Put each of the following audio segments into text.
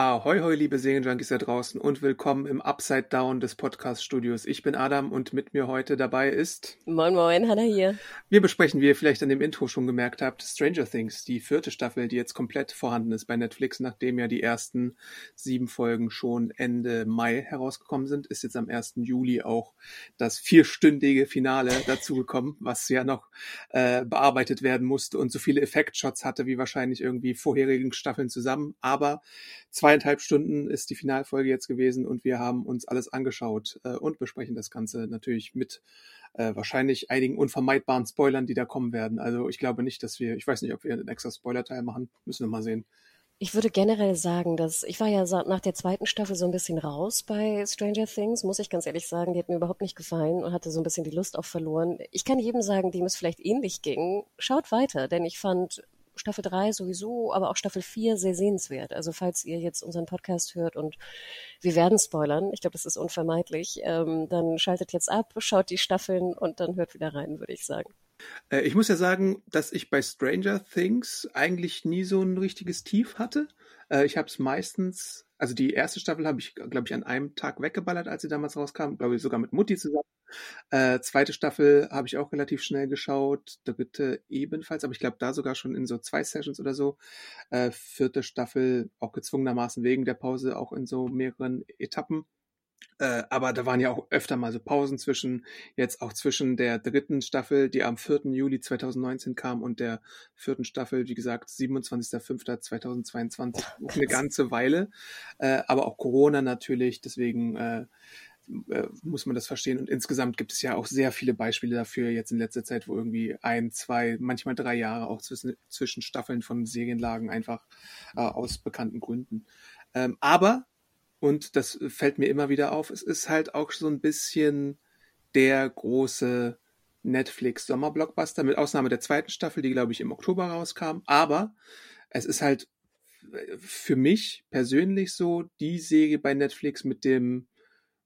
Ahoi, hoi, liebe Serienjunkies da draußen und willkommen im Upside Down des Podcast-Studios. Ich bin Adam und mit mir heute dabei ist... Moin, moin, Hanna hier. Wir besprechen, wie ihr vielleicht an dem Intro schon gemerkt habt, Stranger Things, die vierte Staffel, die jetzt komplett vorhanden ist bei Netflix, nachdem ja die ersten sieben Folgen schon Ende Mai herausgekommen sind, ist jetzt am 1. Juli auch das vierstündige Finale dazugekommen, was ja noch äh, bearbeitet werden musste und so viele Effektshots hatte wie wahrscheinlich irgendwie vorherigen Staffeln zusammen. Aber zweieinhalb Stunden ist die Finalfolge jetzt gewesen und wir haben uns alles angeschaut äh, und besprechen das Ganze natürlich mit äh, wahrscheinlich einigen unvermeidbaren Spoilern, die da kommen werden. Also ich glaube nicht, dass wir, ich weiß nicht, ob wir einen extra Spoiler-Teil machen, müssen wir mal sehen. Ich würde generell sagen, dass ich war ja nach der zweiten Staffel so ein bisschen raus bei Stranger Things, muss ich ganz ehrlich sagen. Die hat mir überhaupt nicht gefallen und hatte so ein bisschen die Lust auf verloren. Ich kann jedem sagen, dem es vielleicht ähnlich ging, schaut weiter, denn ich fand Staffel 3 sowieso, aber auch Staffel 4 sehr sehenswert. Also falls ihr jetzt unseren Podcast hört und wir werden spoilern, ich glaube, das ist unvermeidlich, ähm, dann schaltet jetzt ab, schaut die Staffeln und dann hört wieder rein, würde ich sagen. Äh, ich muss ja sagen, dass ich bei Stranger Things eigentlich nie so ein richtiges Tief hatte. Äh, ich habe es meistens, also die erste Staffel habe ich, glaube ich, an einem Tag weggeballert, als sie damals rauskam, glaube ich sogar mit Mutti zusammen. Äh, zweite Staffel habe ich auch relativ schnell geschaut, dritte ebenfalls, aber ich glaube da sogar schon in so zwei Sessions oder so. Äh, vierte Staffel auch gezwungenermaßen wegen der Pause auch in so mehreren Etappen. Äh, aber da waren ja auch öfter mal so Pausen zwischen, jetzt auch zwischen der dritten Staffel, die am 4. Juli 2019 kam und der vierten Staffel, wie gesagt, 27.05.2022, eine ganze Weile. Äh, aber auch Corona natürlich, deswegen äh, äh, muss man das verstehen. Und insgesamt gibt es ja auch sehr viele Beispiele dafür jetzt in letzter Zeit, wo irgendwie ein, zwei, manchmal drei Jahre auch zwischen, zwischen Staffeln von Serien lagen, einfach äh, aus bekannten Gründen. Ähm, aber, und das fällt mir immer wieder auf, es ist halt auch so ein bisschen der große Netflix-Sommerblockbuster, mit Ausnahme der zweiten Staffel, die, glaube ich, im Oktober rauskam. Aber es ist halt äh, für mich persönlich so die Serie bei Netflix mit dem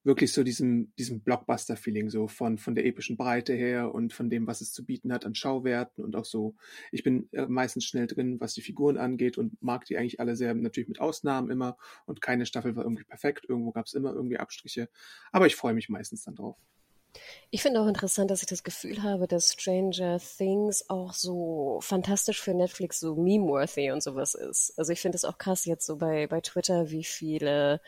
wirklich so diesem, diesem Blockbuster-Feeling, so von, von der epischen Breite her und von dem, was es zu bieten hat an Schauwerten und auch so. Ich bin äh, meistens schnell drin, was die Figuren angeht und mag die eigentlich alle sehr, natürlich mit Ausnahmen immer und keine Staffel war irgendwie perfekt. Irgendwo gab es immer irgendwie Abstriche. Aber ich freue mich meistens dann drauf. Ich finde auch interessant, dass ich das Gefühl habe, dass Stranger Things auch so fantastisch für Netflix so meme-worthy und sowas ist. Also ich finde es auch krass jetzt so bei, bei Twitter, wie viele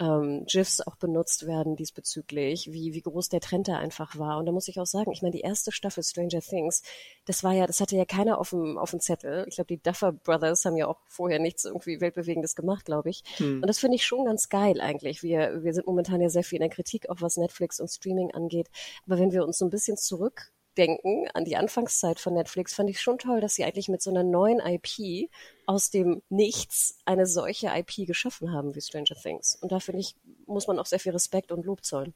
ähm, GIFs auch benutzt werden diesbezüglich, wie, wie groß der Trend da einfach war. Und da muss ich auch sagen, ich meine, die erste Staffel Stranger Things, das war ja, das hatte ja keiner auf dem, auf dem Zettel. Ich glaube, die Duffer Brothers haben ja auch vorher nichts irgendwie Weltbewegendes gemacht, glaube ich. Hm. Und das finde ich schon ganz geil eigentlich. Wir, wir sind momentan ja sehr viel in der Kritik, auch was Netflix und Streaming angeht. Aber wenn wir uns so ein bisschen zurück denken an die Anfangszeit von Netflix, fand ich schon toll, dass sie eigentlich mit so einer neuen IP aus dem Nichts eine solche IP geschaffen haben wie Stranger Things. Und da finde ich, muss man auch sehr viel Respekt und Lob zollen.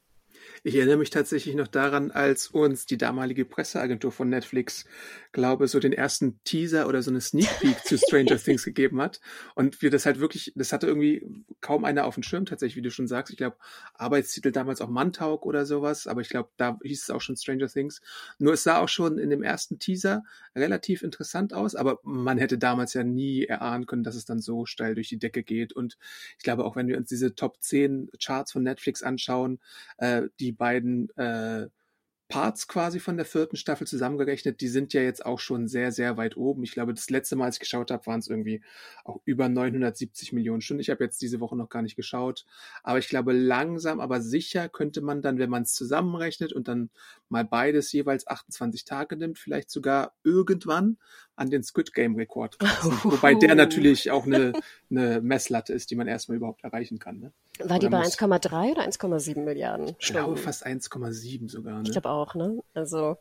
Ich erinnere mich tatsächlich noch daran, als uns die damalige Presseagentur von Netflix, glaube so den ersten Teaser oder so eine Sneak Peek zu Stranger Things gegeben hat und wir das halt wirklich, das hatte irgendwie kaum einer auf dem Schirm tatsächlich, wie du schon sagst. Ich glaube Arbeitstitel damals auch Mantauk oder sowas, aber ich glaube da hieß es auch schon Stranger Things. Nur es sah auch schon in dem ersten Teaser relativ interessant aus, aber man hätte damals ja nie erahnen können, dass es dann so steil durch die Decke geht und ich glaube auch, wenn wir uns diese Top 10 Charts von Netflix anschauen, äh, die beiden äh, Parts quasi von der vierten Staffel zusammengerechnet, die sind ja jetzt auch schon sehr, sehr weit oben. Ich glaube, das letzte Mal, als ich geschaut habe, waren es irgendwie auch über 970 Millionen Stunden. Ich habe jetzt diese Woche noch gar nicht geschaut. Aber ich glaube, langsam, aber sicher könnte man dann, wenn man es zusammenrechnet und dann mal beides jeweils 28 Tage nimmt, vielleicht sogar irgendwann an den Squid Game Rekord kratzen. Wobei der natürlich auch eine, eine Messlatte ist, die man erstmal überhaupt erreichen kann. Ne? War die bei 1,3 oder 1,7 Milliarden Ich glaube fast 1,7 sogar. Ne? Ich glaube auch, ne? Also,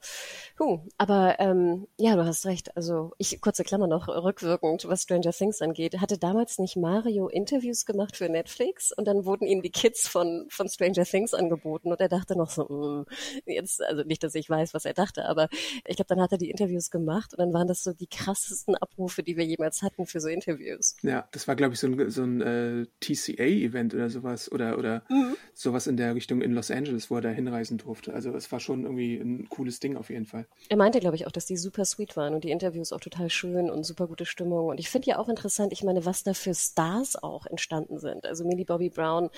huh. aber ähm, ja, du hast recht. Also ich kurze Klammer noch rückwirkend, was Stranger Things angeht. Hatte damals nicht Mario Interviews gemacht für Netflix und dann wurden ihm die Kids von von Stranger Things angeboten und er dachte noch so, mm, jetzt also nicht, dass ich weiß, was er dachte, aber ich glaube, dann hat er die Interviews gemacht und dann waren das so die krassesten Abrufe, die wir jemals hatten für so Interviews. Ja, das war glaube ich so ein so ein äh, TCA-Event oder so sowas oder, oder mhm. sowas in der Richtung in Los Angeles, wo er da hinreisen durfte. Also es war schon irgendwie ein cooles Ding auf jeden Fall. Er meinte, glaube ich, auch, dass die super sweet waren und die Interviews auch total schön und super gute Stimmung. Und ich finde ja auch interessant, ich meine, was da für Stars auch entstanden sind. Also Millie Bobby Brown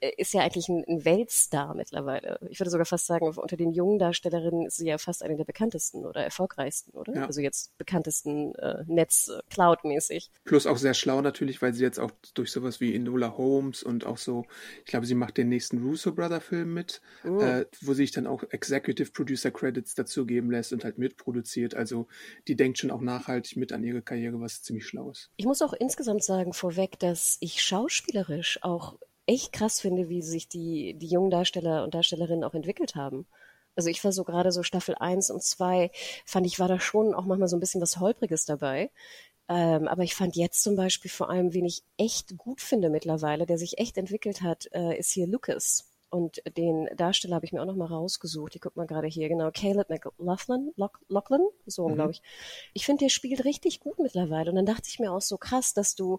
ist ja eigentlich ein, ein, Weltstar mittlerweile. Ich würde sogar fast sagen, unter den jungen Darstellerinnen ist sie ja fast eine der bekanntesten oder erfolgreichsten, oder? Ja. Also jetzt bekanntesten äh, Netz, Cloud-mäßig. Plus auch sehr schlau natürlich, weil sie jetzt auch durch sowas wie Enola Holmes und auch so, ich glaube, sie macht den nächsten Russo Brother Film mit, mhm. äh, wo sie sich dann auch Executive Producer Credits dazu geben lässt und halt mitproduziert. Also die denkt schon auch nachhaltig mit an ihre Karriere, was ziemlich schlau ist. Ich muss auch insgesamt sagen vorweg, dass ich schauspielerisch auch echt krass finde, wie sich die, die jungen Darsteller und Darstellerinnen auch entwickelt haben. Also ich war so gerade so Staffel 1 und 2, fand ich, war da schon auch manchmal so ein bisschen was Holpriges dabei. Ähm, aber ich fand jetzt zum Beispiel vor allem, wen ich echt gut finde mittlerweile, der sich echt entwickelt hat, äh, ist hier Lucas. Und den Darsteller habe ich mir auch noch mal rausgesucht. Ich guck mal gerade hier, genau. Caleb McLaughlin, Lachlan, so mhm. glaube ich. Ich finde, der spielt richtig gut mittlerweile. Und dann dachte ich mir auch so krass, dass du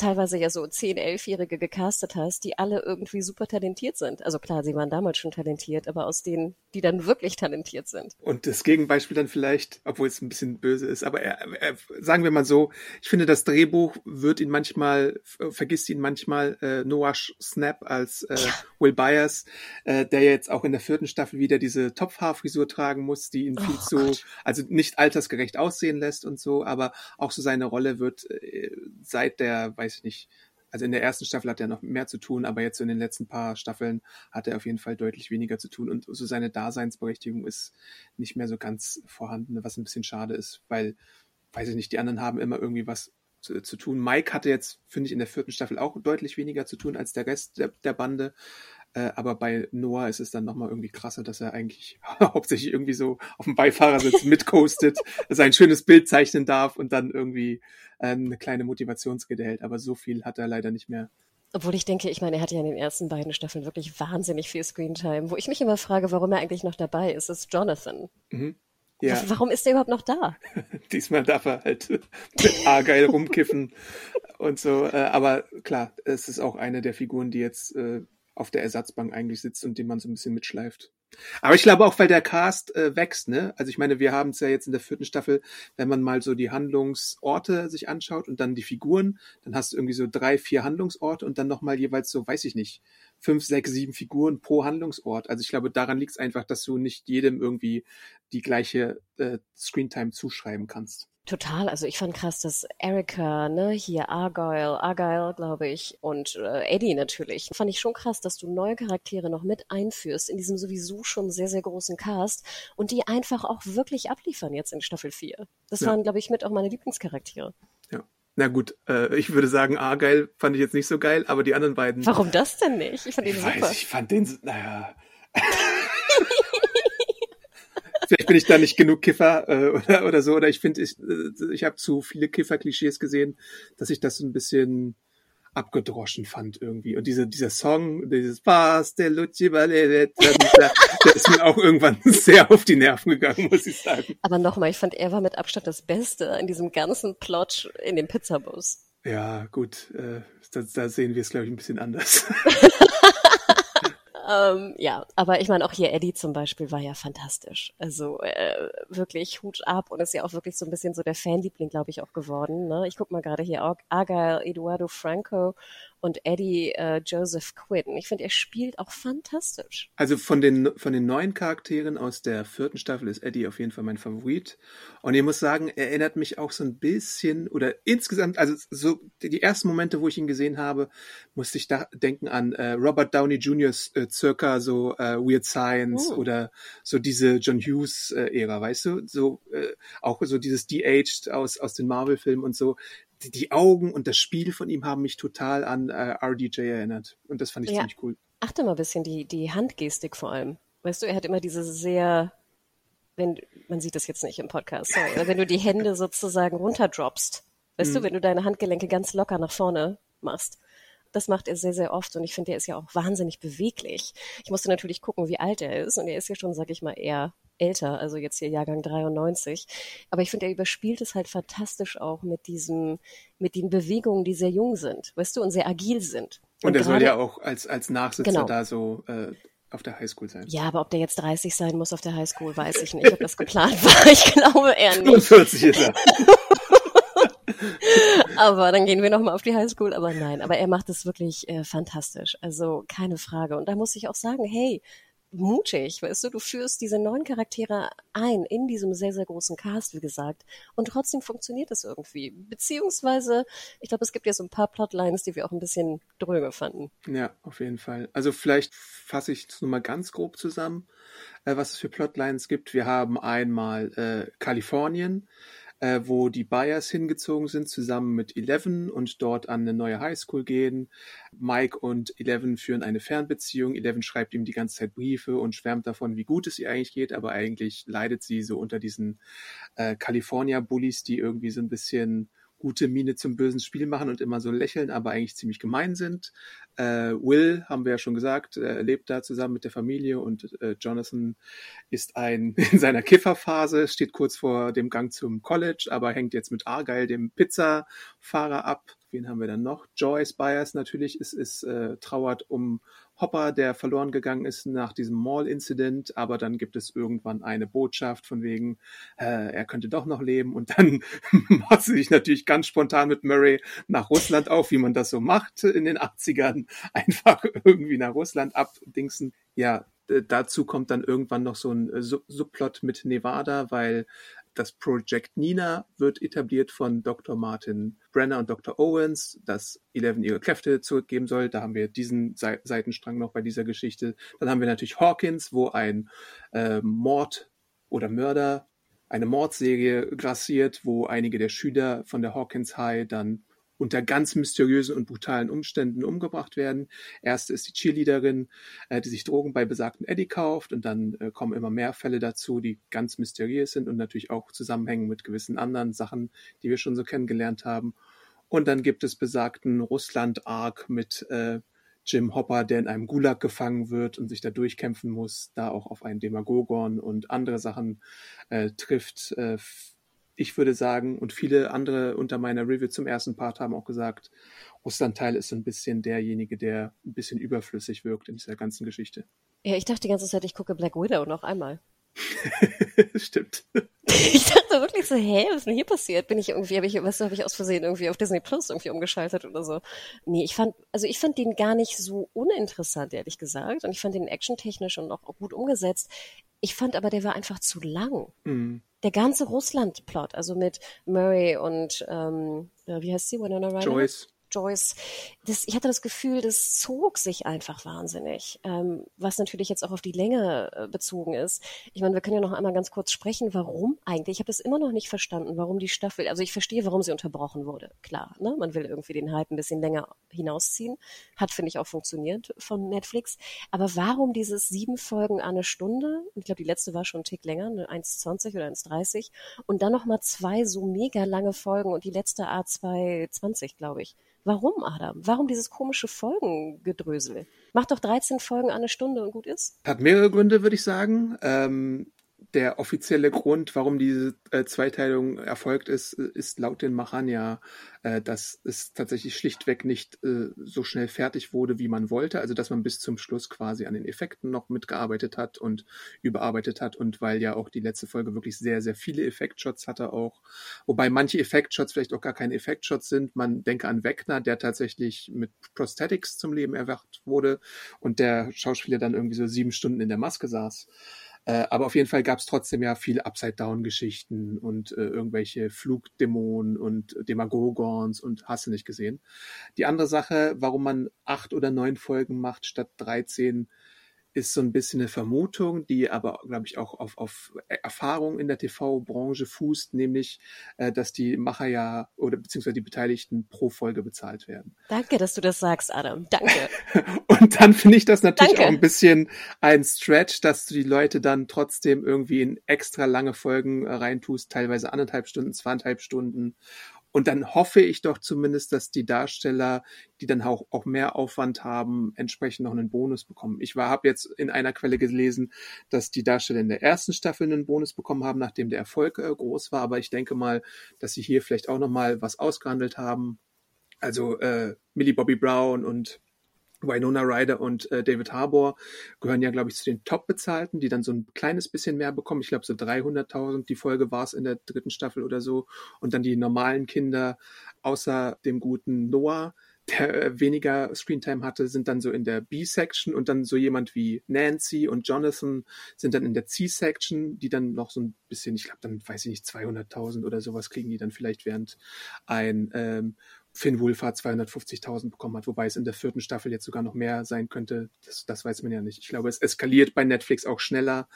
teilweise ja so 10, 11-Jährige gecastet hast, die alle irgendwie super talentiert sind. Also klar, sie waren damals schon talentiert, aber aus denen, die dann wirklich talentiert sind. Und das Gegenbeispiel dann vielleicht, obwohl es ein bisschen böse ist, aber er, er, sagen wir mal so, ich finde, das Drehbuch wird ihn manchmal, vergisst ihn manchmal, äh, Noah Snap als äh, ja. Will Byers, äh, der jetzt auch in der vierten Staffel wieder diese Topfhaarfrisur tragen muss, die ihn viel oh, zu, Gott. also nicht altersgerecht aussehen lässt und so, aber auch so seine Rolle wird äh, seit der, weiß weiß ich nicht, also in der ersten Staffel hat er noch mehr zu tun, aber jetzt so in den letzten paar Staffeln hat er auf jeden Fall deutlich weniger zu tun und so seine Daseinsberechtigung ist nicht mehr so ganz vorhanden, was ein bisschen schade ist, weil, weiß ich nicht, die anderen haben immer irgendwie was zu, zu tun. Mike hatte jetzt, finde ich, in der vierten Staffel auch deutlich weniger zu tun als der Rest der, der Bande. Äh, aber bei Noah ist es dann nochmal irgendwie krasser, dass er eigentlich hauptsächlich irgendwie so auf dem Beifahrersitz mitcoastet, sein schönes Bild zeichnen darf und dann irgendwie äh, eine kleine Motivationsrede hält. Aber so viel hat er leider nicht mehr. Obwohl ich denke, ich meine, er hatte ja in den ersten beiden Staffeln wirklich wahnsinnig viel Screentime. Wo ich mich immer frage, warum er eigentlich noch dabei ist, ist Jonathan. Mhm. Ja. Warum ist er überhaupt noch da? Diesmal darf er halt mit A-Geil rumkiffen und so. Äh, aber klar, es ist auch eine der Figuren, die jetzt äh, auf der Ersatzbank eigentlich sitzt und den man so ein bisschen mitschleift. Aber ich glaube auch, weil der Cast äh, wächst, ne? Also ich meine, wir haben es ja jetzt in der vierten Staffel, wenn man mal so die Handlungsorte sich anschaut und dann die Figuren, dann hast du irgendwie so drei, vier Handlungsorte und dann nochmal jeweils so, weiß ich nicht, fünf, sechs, sieben Figuren pro Handlungsort. Also ich glaube, daran liegt es einfach, dass du nicht jedem irgendwie die gleiche äh, Screentime zuschreiben kannst. Total, also ich fand krass, dass Erika, ne, hier Argyle, Argyle, glaube ich, und äh, Eddie natürlich, fand ich schon krass, dass du neue Charaktere noch mit einführst in diesem sowieso schon sehr, sehr großen Cast und die einfach auch wirklich abliefern jetzt in Staffel 4. Das ja. waren, glaube ich, mit auch meine Lieblingscharaktere. Ja. Na gut, äh, ich würde sagen, Argyle fand ich jetzt nicht so geil, aber die anderen beiden. Warum das denn nicht? Ich fand den ich super. Weiß, ich fand den, naja. Vielleicht bin ich da nicht genug Kiffer äh, oder, oder so. Oder ich finde, ich, äh, ich habe zu viele Kiffer-Klischees gesehen, dass ich das ein bisschen abgedroschen fand irgendwie. Und diese, dieser Song, dieses Luci der, der ist mir auch irgendwann sehr auf die Nerven gegangen, muss ich sagen. Aber nochmal, ich fand, er war mit Abstand das Beste in diesem ganzen Plot in dem Pizzabus. Ja, gut, äh, da, da sehen wir es, glaube ich, ein bisschen anders. Ähm, ja, aber ich meine, auch hier Eddie zum Beispiel war ja fantastisch. Also äh, wirklich Hut ab und ist ja auch wirklich so ein bisschen so der Fanliebling, glaube ich, auch geworden. Ne? Ich guck mal gerade hier, Argyle, Eduardo Franco und Eddie äh, Joseph Quinn. Ich finde, er spielt auch fantastisch. Also von den, von den neuen Charakteren aus der vierten Staffel ist Eddie auf jeden Fall mein Favorit. Und ich muss sagen, er erinnert mich auch so ein bisschen oder insgesamt, also so die ersten Momente, wo ich ihn gesehen habe, musste ich da denken an äh, Robert Downey Jr.'s äh, circa so äh, Weird Science oh. oder so diese John Hughes äh, Ära, weißt du? So äh, auch so dieses De-Aged aus aus den Marvel-Filmen und so. Die, Augen und das Spiel von ihm haben mich total an äh, RDJ erinnert und das fand ich ja. ziemlich cool. Achte mal ein bisschen die die Handgestik vor allem. Weißt du, er hat immer diese sehr wenn man sieht das jetzt nicht im Podcast, sorry, wenn du die Hände sozusagen runterdroppst, weißt mhm. du, wenn du deine Handgelenke ganz locker nach vorne machst. Das macht er sehr, sehr oft und ich finde, er ist ja auch wahnsinnig beweglich. Ich musste natürlich gucken, wie alt er ist und er ist ja schon, sag ich mal, eher älter, also jetzt hier Jahrgang 93. Aber ich finde, er überspielt es halt fantastisch auch mit diesem, mit den Bewegungen, die sehr jung sind, weißt du, und sehr agil sind. Und, und er soll ja auch als, als Nachsitzer genau. da so äh, auf der Highschool sein. Ja, aber ob der jetzt 30 sein muss auf der Highschool, weiß ich nicht, ob das geplant war. Ich glaube eher nicht. 45 ist er. aber dann gehen wir nochmal auf die Highschool. Aber nein, aber er macht es wirklich äh, fantastisch. Also keine Frage. Und da muss ich auch sagen, hey, mutig, weißt du, du führst diese neuen Charaktere ein in diesem sehr, sehr großen Cast, wie gesagt, und trotzdem funktioniert es irgendwie. Beziehungsweise, ich glaube, es gibt ja so ein paar Plotlines, die wir auch ein bisschen dröge fanden. Ja, auf jeden Fall. Also vielleicht fasse ich es nur mal ganz grob zusammen, äh, was es für Plotlines gibt. Wir haben einmal äh, Kalifornien, äh, wo die Byers hingezogen sind, zusammen mit Eleven und dort an eine neue Highschool gehen. Mike und Eleven führen eine Fernbeziehung. Eleven schreibt ihm die ganze Zeit Briefe und schwärmt davon, wie gut es ihr eigentlich geht, aber eigentlich leidet sie so unter diesen äh, California-Bullies, die irgendwie so ein bisschen gute Miene zum bösen Spiel machen und immer so lächeln, aber eigentlich ziemlich gemein sind. Äh, Will, haben wir ja schon gesagt, äh, lebt da zusammen mit der Familie und äh, Jonathan ist ein in seiner Kifferphase, steht kurz vor dem Gang zum College, aber hängt jetzt mit Argyle, dem Pizzafahrer, ab. Wen haben wir dann noch? Joyce Byers natürlich ist, ist äh, trauert um Hopper, der verloren gegangen ist nach diesem Mall-Incident, aber dann gibt es irgendwann eine Botschaft von wegen, äh, er könnte doch noch leben und dann macht sie sich natürlich ganz spontan mit Murray nach Russland auf, wie man das so macht in den 80ern, einfach irgendwie nach Russland abdingsen. Ja, dazu kommt dann irgendwann noch so ein Subplot mit Nevada, weil das Project Nina wird etabliert von Dr. Martin Brenner und Dr. Owens, dass Eleven ihre Kräfte zurückgeben soll. Da haben wir diesen Seitenstrang noch bei dieser Geschichte. Dann haben wir natürlich Hawkins, wo ein äh, Mord oder Mörder eine Mordserie grassiert, wo einige der Schüler von der Hawkins High dann unter ganz mysteriösen und brutalen Umständen umgebracht werden. Erste ist die Cheerleaderin, äh, die sich Drogen bei besagten Eddie kauft und dann äh, kommen immer mehr Fälle dazu, die ganz mysteriös sind und natürlich auch zusammenhängen mit gewissen anderen Sachen, die wir schon so kennengelernt haben. Und dann gibt es besagten Russland-Arc mit äh, Jim Hopper, der in einem Gulag gefangen wird und sich da durchkämpfen muss, da auch auf einen Demagogon und andere Sachen äh, trifft. Äh, ich würde sagen, und viele andere unter meiner Review zum ersten Part haben auch gesagt, Russland-Teil ist so ein bisschen derjenige, der ein bisschen überflüssig wirkt in dieser ganzen Geschichte. Ja, ich dachte die ganze Zeit, ich gucke Black Widow noch einmal. Stimmt. Ich dachte wirklich so, hä, was ist denn hier passiert? Bin ich irgendwie, habe ich, was habe ich aus Versehen irgendwie auf Disney Plus irgendwie umgeschaltet oder so? Nee, ich fand, also ich fand den gar nicht so uninteressant, ehrlich gesagt. Und ich fand den actiontechnisch und auch gut umgesetzt. Ich fand aber, der war einfach zu lang. Mhm. Der ganze Russland-Plot, also mit Murray und, ähm, wie heißt sie, Winona Ryder? Joyce. Joyce, das, ich hatte das Gefühl, das zog sich einfach wahnsinnig, ähm, was natürlich jetzt auch auf die Länge äh, bezogen ist. Ich meine, wir können ja noch einmal ganz kurz sprechen, warum eigentlich. Ich habe das immer noch nicht verstanden, warum die Staffel, also ich verstehe, warum sie unterbrochen wurde. Klar, ne? man will irgendwie den Hype ein bisschen länger hinausziehen. Hat, finde ich, auch funktioniert von Netflix. Aber warum dieses sieben Folgen eine Stunde? Ich glaube, die letzte war schon ein Tick länger, eine 1,20 oder 1,30. Und dann nochmal zwei so mega lange Folgen und die letzte A2,20, glaube ich. Warum, Adam? Warum dieses komische Folgengedrösel? Mach doch 13 Folgen eine Stunde und gut ist. Hat mehrere Gründe, würde ich sagen. Ähm, der offizielle Grund, warum diese äh, Zweiteilung erfolgt ist, ist laut den Machern ja, äh, dass es tatsächlich schlichtweg nicht äh, so schnell fertig wurde, wie man wollte. Also dass man bis zum Schluss quasi an den Effekten noch mitgearbeitet hat und überarbeitet hat und weil ja auch die letzte Folge wirklich sehr, sehr viele Effektshots hatte auch. Wobei manche Effektshots vielleicht auch gar keine Effektshots sind. Man denke an Wegner, der tatsächlich mit Prosthetics zum Leben erwacht wurde und der Schauspieler dann irgendwie so sieben Stunden in der Maske saß. Äh, aber auf jeden Fall gab es trotzdem ja viele Upside-Down-Geschichten und äh, irgendwelche Flugdämonen und Demagogons und hast du nicht gesehen. Die andere Sache, warum man acht oder neun Folgen macht statt 13, ist so ein bisschen eine Vermutung, die aber, glaube ich, auch auf, auf Erfahrung in der TV-Branche fußt, nämlich, äh, dass die Macher ja oder beziehungsweise die Beteiligten pro Folge bezahlt werden. Danke, dass du das sagst, Adam. Danke. Und dann finde ich das natürlich Danke. auch ein bisschen ein Stretch, dass du die Leute dann trotzdem irgendwie in extra lange Folgen äh, reintust, teilweise anderthalb Stunden, zweieinhalb Stunden und dann hoffe ich doch zumindest, dass die Darsteller, die dann auch, auch mehr Aufwand haben, entsprechend noch einen Bonus bekommen. Ich habe jetzt in einer Quelle gelesen, dass die Darsteller in der ersten Staffel einen Bonus bekommen haben, nachdem der Erfolg äh, groß war. Aber ich denke mal, dass sie hier vielleicht auch noch mal was ausgehandelt haben. Also äh, Millie Bobby Brown und Winona Ryder und äh, David Harbour gehören ja, glaube ich, zu den Top-Bezahlten, die dann so ein kleines bisschen mehr bekommen. Ich glaube, so 300.000 die Folge war es in der dritten Staffel oder so. Und dann die normalen Kinder, außer dem guten Noah, der äh, weniger Screentime hatte, sind dann so in der B-Section und dann so jemand wie Nancy und Jonathan sind dann in der C-Section, die dann noch so ein bisschen, ich glaube, dann weiß ich nicht, 200.000 oder sowas kriegen die dann vielleicht während ein ähm, Finn Wolfhard 250.000 bekommen hat, wobei es in der vierten Staffel jetzt sogar noch mehr sein könnte. Das, das weiß man ja nicht. Ich glaube, es eskaliert bei Netflix auch schneller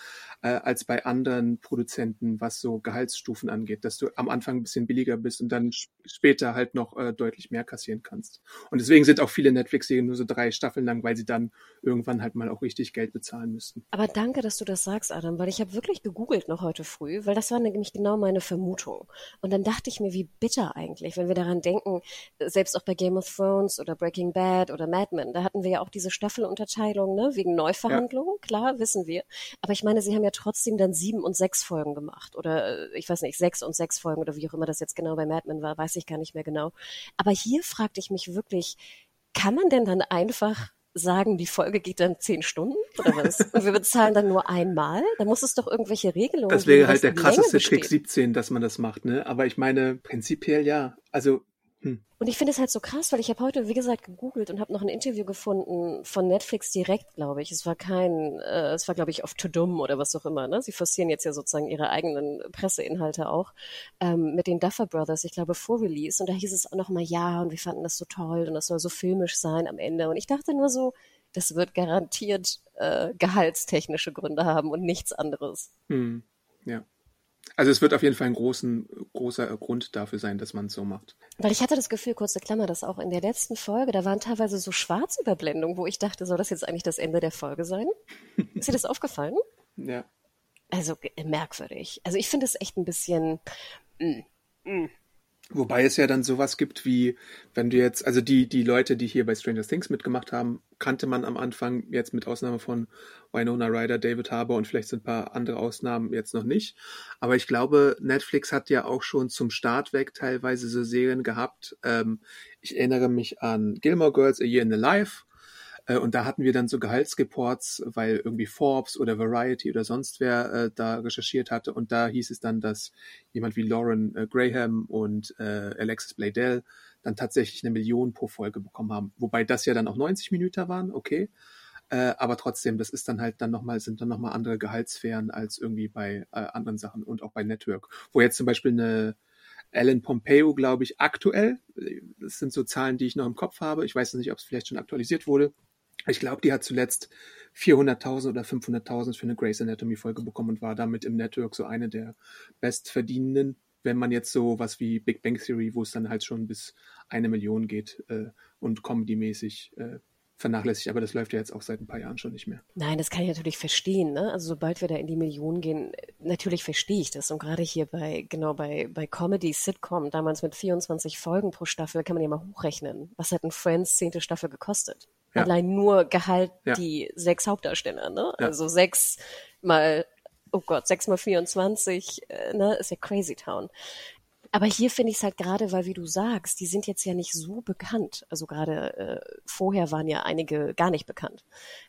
äh, als bei anderen Produzenten, was so Gehaltsstufen angeht, dass du am Anfang ein bisschen billiger bist und dann später halt noch äh, deutlich mehr kassieren kannst. Und deswegen sind auch viele Netflix-Serien nur so drei Staffeln lang, weil sie dann irgendwann halt mal auch richtig Geld bezahlen müssten. Aber danke, dass du das sagst, Adam, weil ich habe wirklich gegoogelt noch heute früh, weil das war nämlich genau meine Vermutung. Und dann dachte ich mir, wie bitter eigentlich, wenn wir daran denken, selbst auch bei Game of Thrones oder Breaking Bad oder Mad Men, da hatten wir ja auch diese Staffelunterteilung, ne, wegen Neuverhandlungen, ja. klar, wissen wir. Aber ich meine, sie haben ja trotzdem dann sieben und sechs Folgen gemacht oder äh, ich weiß nicht, sechs und sechs Folgen oder wie auch immer das jetzt genau bei Mad Men war, weiß ich gar nicht mehr genau. Aber hier fragte ich mich wirklich, kann man denn dann einfach sagen, die Folge geht dann zehn Stunden oder was? Und wir bezahlen dann nur einmal? Da muss es doch irgendwelche Regelungen Das wäre halt der krasseste Trick 17, dass man das macht, ne? Aber ich meine, prinzipiell ja. Also hm. Und ich finde es halt so krass, weil ich habe heute, wie gesagt, gegoogelt und habe noch ein Interview gefunden von Netflix direkt, glaube ich. Es war kein, äh, es war, glaube ich, auf Tudum oder was auch immer. Ne? Sie forcieren jetzt ja sozusagen ihre eigenen Presseinhalte auch ähm, mit den Duffer Brothers, ich glaube, vor Release. Und da hieß es auch noch mal, ja, und wir fanden das so toll und das soll so filmisch sein am Ende. Und ich dachte nur so, das wird garantiert äh, gehaltstechnische Gründe haben und nichts anderes. Hm. Ja. Also es wird auf jeden Fall ein großen, großer Grund dafür sein, dass man es so macht. Weil ich hatte das Gefühl, kurze Klammer, dass auch in der letzten Folge, da waren teilweise so Schwarzüberblendungen, wo ich dachte, soll das jetzt eigentlich das Ende der Folge sein? Ist dir das aufgefallen? Ja. Also merkwürdig. Also ich finde es echt ein bisschen. Mm, mm. Wobei es ja dann sowas gibt wie, wenn du jetzt, also die, die Leute, die hier bei Stranger Things mitgemacht haben, kannte man am Anfang jetzt mit Ausnahme von Winona Ryder, David Harbour und vielleicht sind ein paar andere Ausnahmen jetzt noch nicht. Aber ich glaube, Netflix hat ja auch schon zum Start weg teilweise so Serien gehabt. Ähm, ich erinnere mich an Gilmore Girls, A Year in the Life und da hatten wir dann so Gehaltsreports, weil irgendwie Forbes oder Variety oder sonst wer äh, da recherchiert hatte. Und da hieß es dann, dass jemand wie Lauren äh, Graham und äh, Alexis Bladell dann tatsächlich eine Million pro Folge bekommen haben. Wobei das ja dann auch 90 Minuten waren, okay. Äh, aber trotzdem, das ist dann halt dann nochmal, sind dann nochmal andere Gehaltssphären als irgendwie bei äh, anderen Sachen und auch bei Network. Wo jetzt zum Beispiel eine Alan Pompeo, glaube ich, aktuell, das sind so Zahlen, die ich noch im Kopf habe. Ich weiß nicht, ob es vielleicht schon aktualisiert wurde, ich glaube, die hat zuletzt 400.000 oder 500.000 für eine Grey's Anatomy Folge bekommen und war damit im Network so eine der bestverdienenden. Wenn man jetzt so was wie Big Bang Theory, wo es dann halt schon bis eine Million geht äh, und comedy-mäßig äh, vernachlässigt, aber das läuft ja jetzt auch seit ein paar Jahren schon nicht mehr. Nein, das kann ich natürlich verstehen. Ne? Also sobald wir da in die Millionen gehen, natürlich verstehe ich das. Und gerade hier bei, genau bei, bei Comedy, Sitcom, damals mit 24 Folgen pro Staffel, kann man ja mal hochrechnen. Was hat ein Friends zehnte Staffel gekostet? Ja. Allein nur Gehalt ja. die sechs Hauptdarsteller, ne? Ja. Also sechs mal, oh Gott, sechs mal 24, äh, ne? Ist ja Crazy Town. Aber hier finde ich es halt gerade, weil wie du sagst, die sind jetzt ja nicht so bekannt. Also gerade äh, vorher waren ja einige gar nicht bekannt.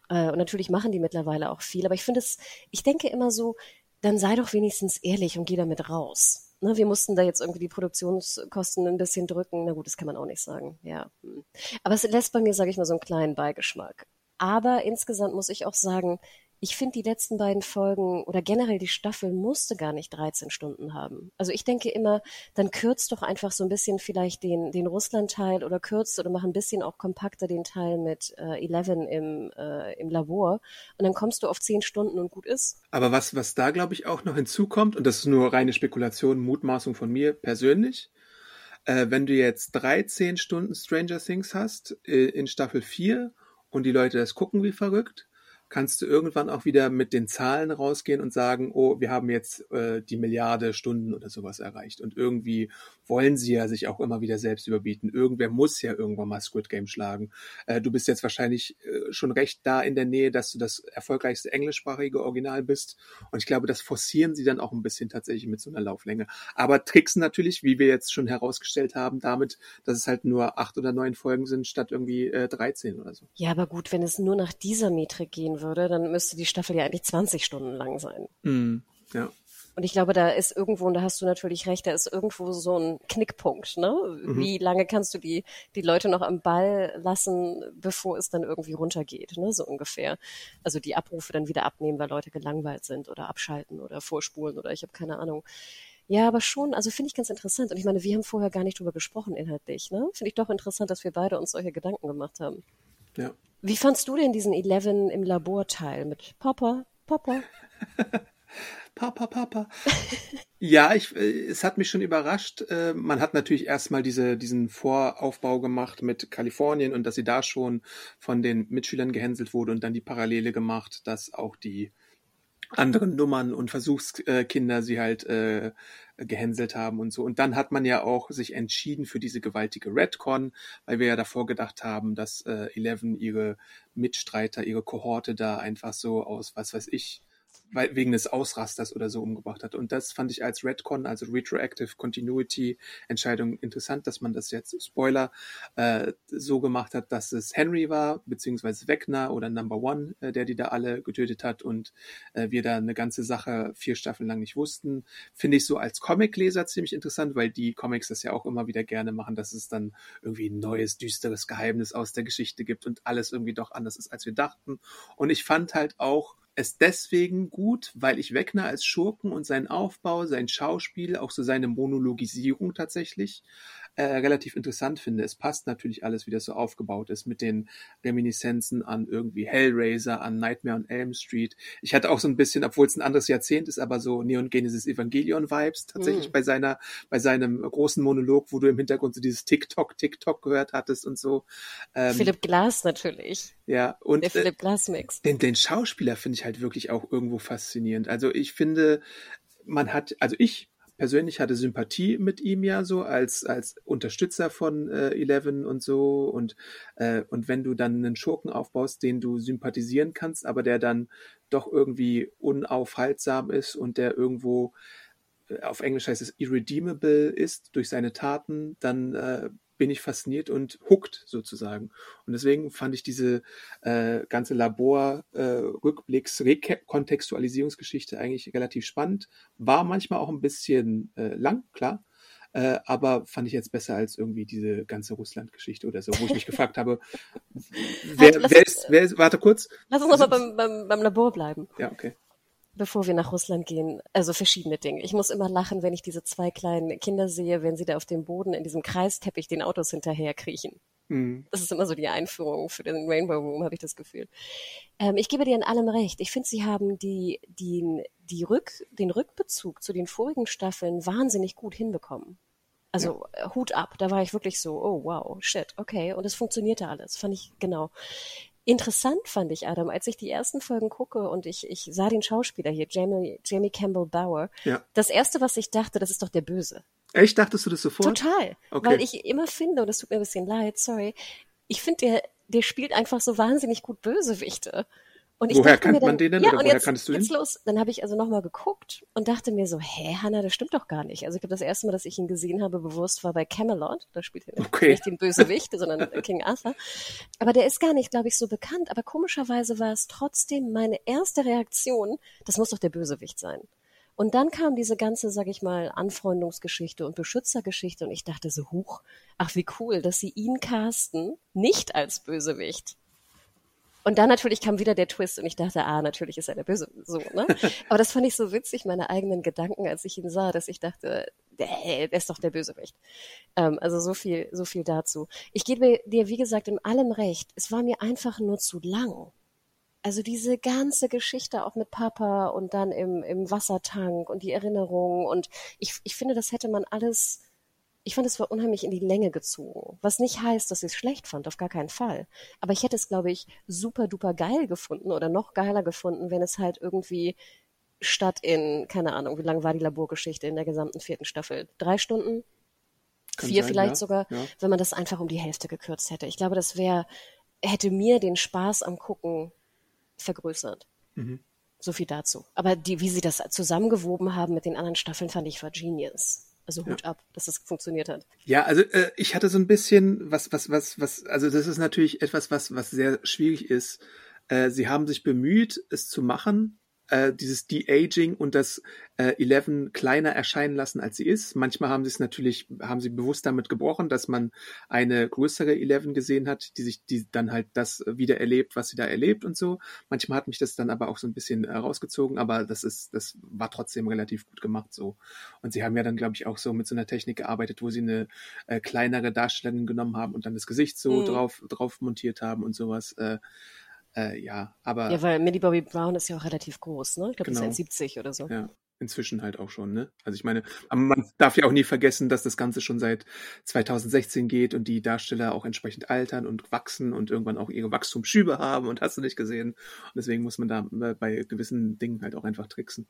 Äh, und natürlich machen die mittlerweile auch viel. Aber ich finde es, ich denke immer so, dann sei doch wenigstens ehrlich und geh damit raus. Ne, wir mussten da jetzt irgendwie die Produktionskosten ein bisschen drücken. Na gut, das kann man auch nicht sagen. Ja. Hm. Aber es lässt bei mir, sage ich mal, so einen kleinen Beigeschmack. Aber insgesamt muss ich auch sagen, ich finde, die letzten beiden Folgen oder generell die Staffel musste gar nicht 13 Stunden haben. Also ich denke immer, dann kürzt doch einfach so ein bisschen vielleicht den, den Russland-Teil oder kürzt oder mach ein bisschen auch kompakter den Teil mit äh, Eleven im, äh, im Labor und dann kommst du auf 10 Stunden und gut ist. Aber was, was da, glaube ich, auch noch hinzukommt, und das ist nur reine Spekulation, Mutmaßung von mir persönlich, äh, wenn du jetzt 13 Stunden Stranger Things hast äh, in Staffel 4 und die Leute das gucken wie verrückt, kannst du irgendwann auch wieder mit den Zahlen rausgehen und sagen, oh, wir haben jetzt äh, die Milliarde Stunden oder sowas erreicht. Und irgendwie wollen sie ja sich auch immer wieder selbst überbieten. Irgendwer muss ja irgendwann mal Squid Game schlagen. Äh, du bist jetzt wahrscheinlich äh, schon recht da in der Nähe, dass du das erfolgreichste englischsprachige Original bist. Und ich glaube, das forcieren sie dann auch ein bisschen tatsächlich mit so einer Lauflänge. Aber tricksen natürlich, wie wir jetzt schon herausgestellt haben, damit, dass es halt nur acht oder neun Folgen sind, statt irgendwie äh, 13 oder so. Ja, aber gut, wenn es nur nach dieser Metrik gehen würde, dann müsste die Staffel ja eigentlich 20 Stunden lang sein. Mm, ja. Und ich glaube, da ist irgendwo, und da hast du natürlich recht, da ist irgendwo so ein Knickpunkt, ne? Mhm. Wie lange kannst du die, die Leute noch am Ball lassen, bevor es dann irgendwie runtergeht, ne? So ungefähr. Also die Abrufe dann wieder abnehmen, weil Leute gelangweilt sind oder abschalten oder vorspulen oder ich habe keine Ahnung. Ja, aber schon, also finde ich ganz interessant. Und ich meine, wir haben vorher gar nicht drüber gesprochen inhaltlich, ne? Finde ich doch interessant, dass wir beide uns solche Gedanken gemacht haben. Ja. Wie fandst du denn diesen Eleven im Laborteil mit Papa, Papa? Papa, Papa. ja, ich, äh, es hat mich schon überrascht. Äh, man hat natürlich erstmal diese, diesen Voraufbau gemacht mit Kalifornien und dass sie da schon von den Mitschülern gehänselt wurde und dann die Parallele gemacht, dass auch die anderen Nummern und Versuchskinder sie halt äh, gehänselt haben und so. Und dann hat man ja auch sich entschieden für diese gewaltige Redcon, weil wir ja davor gedacht haben, dass äh, Eleven ihre Mitstreiter, ihre Kohorte da einfach so aus, was weiß ich, wegen des Ausrasters oder so umgebracht hat. Und das fand ich als Redcon, also Retroactive Continuity Entscheidung interessant, dass man das jetzt, Spoiler, äh, so gemacht hat, dass es Henry war, beziehungsweise Wegner oder Number One, äh, der die da alle getötet hat und äh, wir da eine ganze Sache vier Staffeln lang nicht wussten. Finde ich so als Comicleser ziemlich interessant, weil die Comics das ja auch immer wieder gerne machen, dass es dann irgendwie ein neues, düsteres Geheimnis aus der Geschichte gibt und alles irgendwie doch anders ist, als wir dachten. Und ich fand halt auch, es deswegen gut, weil ich Wegner als Schurken und seinen Aufbau, sein Schauspiel, auch so seine Monologisierung tatsächlich äh, relativ interessant finde. Es passt natürlich alles, wie das so aufgebaut ist, mit den Reminiszenzen an irgendwie Hellraiser, an Nightmare on Elm Street. Ich hatte auch so ein bisschen, obwohl es ein anderes Jahrzehnt ist, aber so Neon Genesis Evangelion Vibes tatsächlich mm. bei seiner, bei seinem großen Monolog, wo du im Hintergrund so dieses TikTok, TikTok gehört hattest und so. Ähm, Philipp Glass natürlich. Ja, und der Philipp Glass Mix. Den, den Schauspieler finde ich halt wirklich auch irgendwo faszinierend. Also ich finde, man hat, also ich persönlich hatte Sympathie mit ihm ja so als als Unterstützer von äh, Eleven und so und äh, und wenn du dann einen Schurken aufbaust, den du sympathisieren kannst, aber der dann doch irgendwie unaufhaltsam ist und der irgendwo äh, auf Englisch heißt es irredeemable ist durch seine Taten, dann äh, bin ich fasziniert und hooked sozusagen. Und deswegen fand ich diese äh, ganze Labor-Rückblicks, äh, eigentlich relativ spannend. War manchmal auch ein bisschen äh, lang, klar. Äh, aber fand ich jetzt besser als irgendwie diese ganze Russland-Geschichte oder so, wo ich mich gefragt habe, wer, halt, wer, ist, wer ist, warte kurz. Lass uns nochmal beim, beim, beim Labor bleiben. Ja, okay bevor wir nach Russland gehen, also verschiedene Dinge. Ich muss immer lachen, wenn ich diese zwei kleinen Kinder sehe, wenn sie da auf dem Boden in diesem Kreisteppich den Autos hinterher kriechen. Mhm. Das ist immer so die Einführung für den Rainbow Room, habe ich das Gefühl. Ähm, ich gebe dir in allem recht. Ich finde, sie haben die, die, die Rück, den Rückbezug zu den vorigen Staffeln wahnsinnig gut hinbekommen. Also ja. Hut ab, da war ich wirklich so, oh wow, shit, okay. Und es funktionierte alles, fand ich genau. Interessant fand ich, Adam, als ich die ersten Folgen gucke und ich, ich sah den Schauspieler hier, Jamie, Jamie Campbell Bower. Ja. Das erste, was ich dachte, das ist doch der Böse. Echt? Dachtest du das sofort? Total. Okay. Weil ich immer finde, und das tut mir ein bisschen leid, sorry, ich finde, der, der spielt einfach so wahnsinnig gut Bösewichte. Und ich woher dann, man den denn? Ja, oder und woher jetzt, kanntest du ihn? Jetzt los. Dann habe ich also nochmal geguckt und dachte mir so, hä, Hannah, das stimmt doch gar nicht. Also ich glaube, das erste Mal, dass ich ihn gesehen habe, bewusst war bei Camelot. Da spielt er okay. nicht den Bösewicht, sondern King Arthur. Aber der ist gar nicht, glaube ich, so bekannt. Aber komischerweise war es trotzdem meine erste Reaktion, das muss doch der Bösewicht sein. Und dann kam diese ganze, sag ich mal, Anfreundungsgeschichte und Beschützergeschichte und ich dachte so, huch, ach wie cool, dass sie ihn casten, nicht als Bösewicht. Und dann natürlich kam wieder der Twist und ich dachte, ah, natürlich ist er der Böse. So, ne? Aber das fand ich so witzig, meine eigenen Gedanken, als ich ihn sah, dass ich dachte, der, der ist doch der Bösewicht. Ähm, also so viel, so viel dazu. Ich gebe dir, wie gesagt, in allem recht. Es war mir einfach nur zu lang. Also diese ganze Geschichte auch mit Papa und dann im, im Wassertank und die Erinnerungen und ich, ich finde, das hätte man alles ich fand, es war unheimlich in die Länge gezogen. Was nicht heißt, dass ich es schlecht fand, auf gar keinen Fall. Aber ich hätte es, glaube ich, super duper geil gefunden oder noch geiler gefunden, wenn es halt irgendwie statt in, keine Ahnung, wie lang war die Laborgeschichte in der gesamten vierten Staffel? Drei Stunden? Kann Vier sein, vielleicht ja. sogar, ja. wenn man das einfach um die Hälfte gekürzt hätte. Ich glaube, das wäre, hätte mir den Spaß am Gucken vergrößert. Mhm. So viel dazu. Aber die, wie sie das zusammengewoben haben mit den anderen Staffeln, fand ich war genius. Also Hut ja. ab, dass das funktioniert hat. Ja, also äh, ich hatte so ein bisschen was, was, was, was, also das ist natürlich etwas, was, was sehr schwierig ist. Äh, sie haben sich bemüht, es zu machen, äh, dieses De-Aging und das äh, Eleven kleiner erscheinen lassen, als sie ist. Manchmal haben sie es natürlich, haben sie bewusst damit gebrochen, dass man eine größere Eleven gesehen hat, die sich, die dann halt das wieder erlebt, was sie da erlebt und so. Manchmal hat mich das dann aber auch so ein bisschen äh, rausgezogen, aber das ist, das war trotzdem relativ gut gemacht so. Und sie haben ja dann, glaube ich, auch so mit so einer Technik gearbeitet, wo sie eine äh, kleinere Darstellerin genommen haben und dann das Gesicht so mhm. drauf, drauf montiert haben und sowas. Äh, äh, ja, aber. Ja, weil Millie Bobby Brown ist ja auch relativ groß, ne? Ich glaube, genau. ist 1,70 oder so. Ja. Inzwischen halt auch schon, ne? Also ich meine, man darf ja auch nie vergessen, dass das Ganze schon seit 2016 geht und die Darsteller auch entsprechend altern und wachsen und irgendwann auch ihre Wachstumsschübe haben und hast du nicht gesehen. Und deswegen muss man da bei gewissen Dingen halt auch einfach tricksen.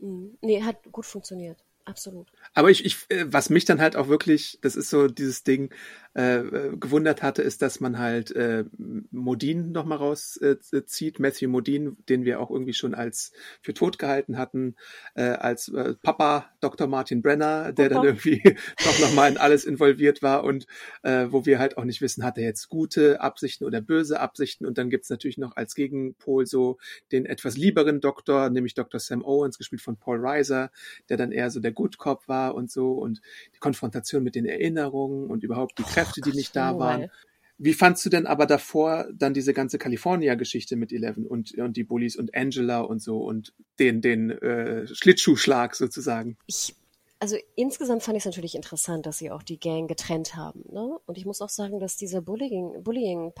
Mhm. Nee, hat gut funktioniert. Absolut. Aber ich, ich, äh, was mich dann halt auch wirklich, das ist so dieses Ding, äh, äh, gewundert hatte, ist, dass man halt äh, Modin nochmal rauszieht, äh, Matthew Modin, den wir auch irgendwie schon als für tot gehalten hatten, äh, als äh, Papa Dr. Martin Brenner, der Papa. dann irgendwie doch nochmal in alles involviert war und äh, wo wir halt auch nicht wissen, hat er jetzt gute Absichten oder böse Absichten und dann gibt's natürlich noch als Gegenpol so den etwas lieberen Doktor, nämlich Dr. Sam Owens, gespielt von Paul Reiser, der dann eher so der Good Cop war und so und die Konfrontation mit den Erinnerungen und überhaupt die Kräfte Kräfte, die nicht da waren. Wie fandst du denn aber davor dann diese ganze California-Geschichte mit Eleven und, und die Bullies und Angela und so und den, den äh, Schlittschuhschlag sozusagen? Ich, also insgesamt fand ich es natürlich interessant, dass sie auch die Gang getrennt haben. Ne? Und ich muss auch sagen, dass dieser Bullying-Part Bullying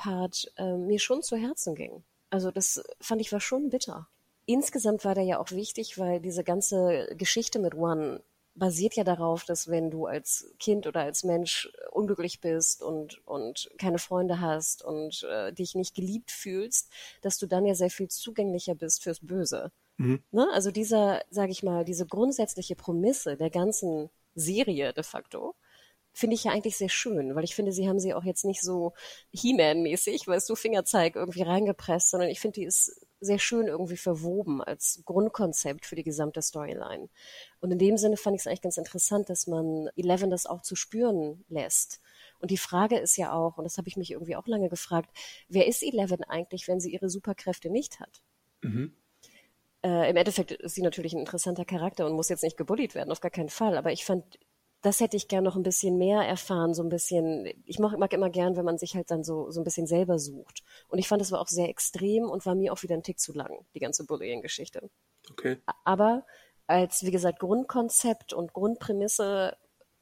äh, mir schon zu Herzen ging. Also das fand ich war schon bitter. Insgesamt war der ja auch wichtig, weil diese ganze Geschichte mit One basiert ja darauf, dass wenn du als Kind oder als Mensch unglücklich bist und, und keine Freunde hast und äh, dich nicht geliebt fühlst, dass du dann ja sehr viel zugänglicher bist fürs Böse. Mhm. Ne? Also dieser, sage ich mal, diese grundsätzliche Prämisse der ganzen Serie de facto, finde ich ja eigentlich sehr schön, weil ich finde, sie haben sie auch jetzt nicht so He-Man-mäßig, weißt du, Fingerzeig irgendwie reingepresst, sondern ich finde, die ist sehr schön irgendwie verwoben als Grundkonzept für die gesamte Storyline. Und in dem Sinne fand ich es eigentlich ganz interessant, dass man Eleven das auch zu spüren lässt. Und die Frage ist ja auch, und das habe ich mich irgendwie auch lange gefragt, wer ist Eleven eigentlich, wenn sie ihre Superkräfte nicht hat? Mhm. Äh, Im Endeffekt ist sie natürlich ein interessanter Charakter und muss jetzt nicht gebullied werden, auf gar keinen Fall. Aber ich fand das hätte ich gern noch ein bisschen mehr erfahren, so ein bisschen. Ich mag, mag immer gern, wenn man sich halt dann so, so ein bisschen selber sucht. Und ich fand, es war auch sehr extrem und war mir auch wieder ein Tick zu lang, die ganze Bullying-Geschichte. Okay. Aber als, wie gesagt, Grundkonzept und Grundprämisse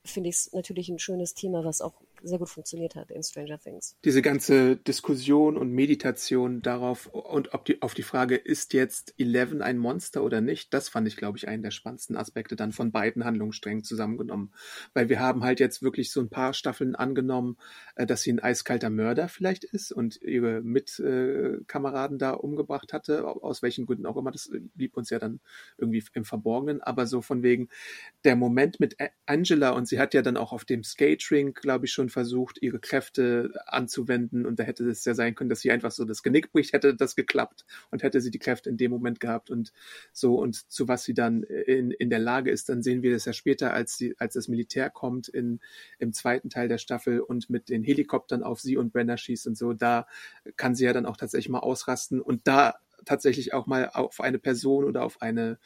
finde ich es natürlich ein schönes Thema, was auch sehr gut funktioniert hat in Stranger Things. Diese ganze Diskussion und Meditation darauf und ob die, auf die Frage, ist jetzt Eleven ein Monster oder nicht, das fand ich, glaube ich, einen der spannendsten Aspekte dann von beiden Handlungssträngen zusammengenommen. Weil wir haben halt jetzt wirklich so ein paar Staffeln angenommen, äh, dass sie ein eiskalter Mörder vielleicht ist und ihre Mitkameraden da umgebracht hatte, aus welchen Gründen auch immer, das blieb uns ja dann irgendwie im Verborgenen, aber so von wegen der Moment mit Angela und sie hat ja dann auch auf dem Skate-Ring, glaube ich, schon versucht, ihre Kräfte anzuwenden. Und da hätte es ja sein können, dass sie einfach so das Genick bricht, hätte das geklappt und hätte sie die Kräfte in dem Moment gehabt und so. Und zu was sie dann in, in der Lage ist, dann sehen wir das ja später, als sie, als das Militär kommt in, im zweiten Teil der Staffel und mit den Helikoptern auf sie und Brenner schießt und so, da kann sie ja dann auch tatsächlich mal ausrasten. Und da tatsächlich auch mal auf eine Person oder auf eine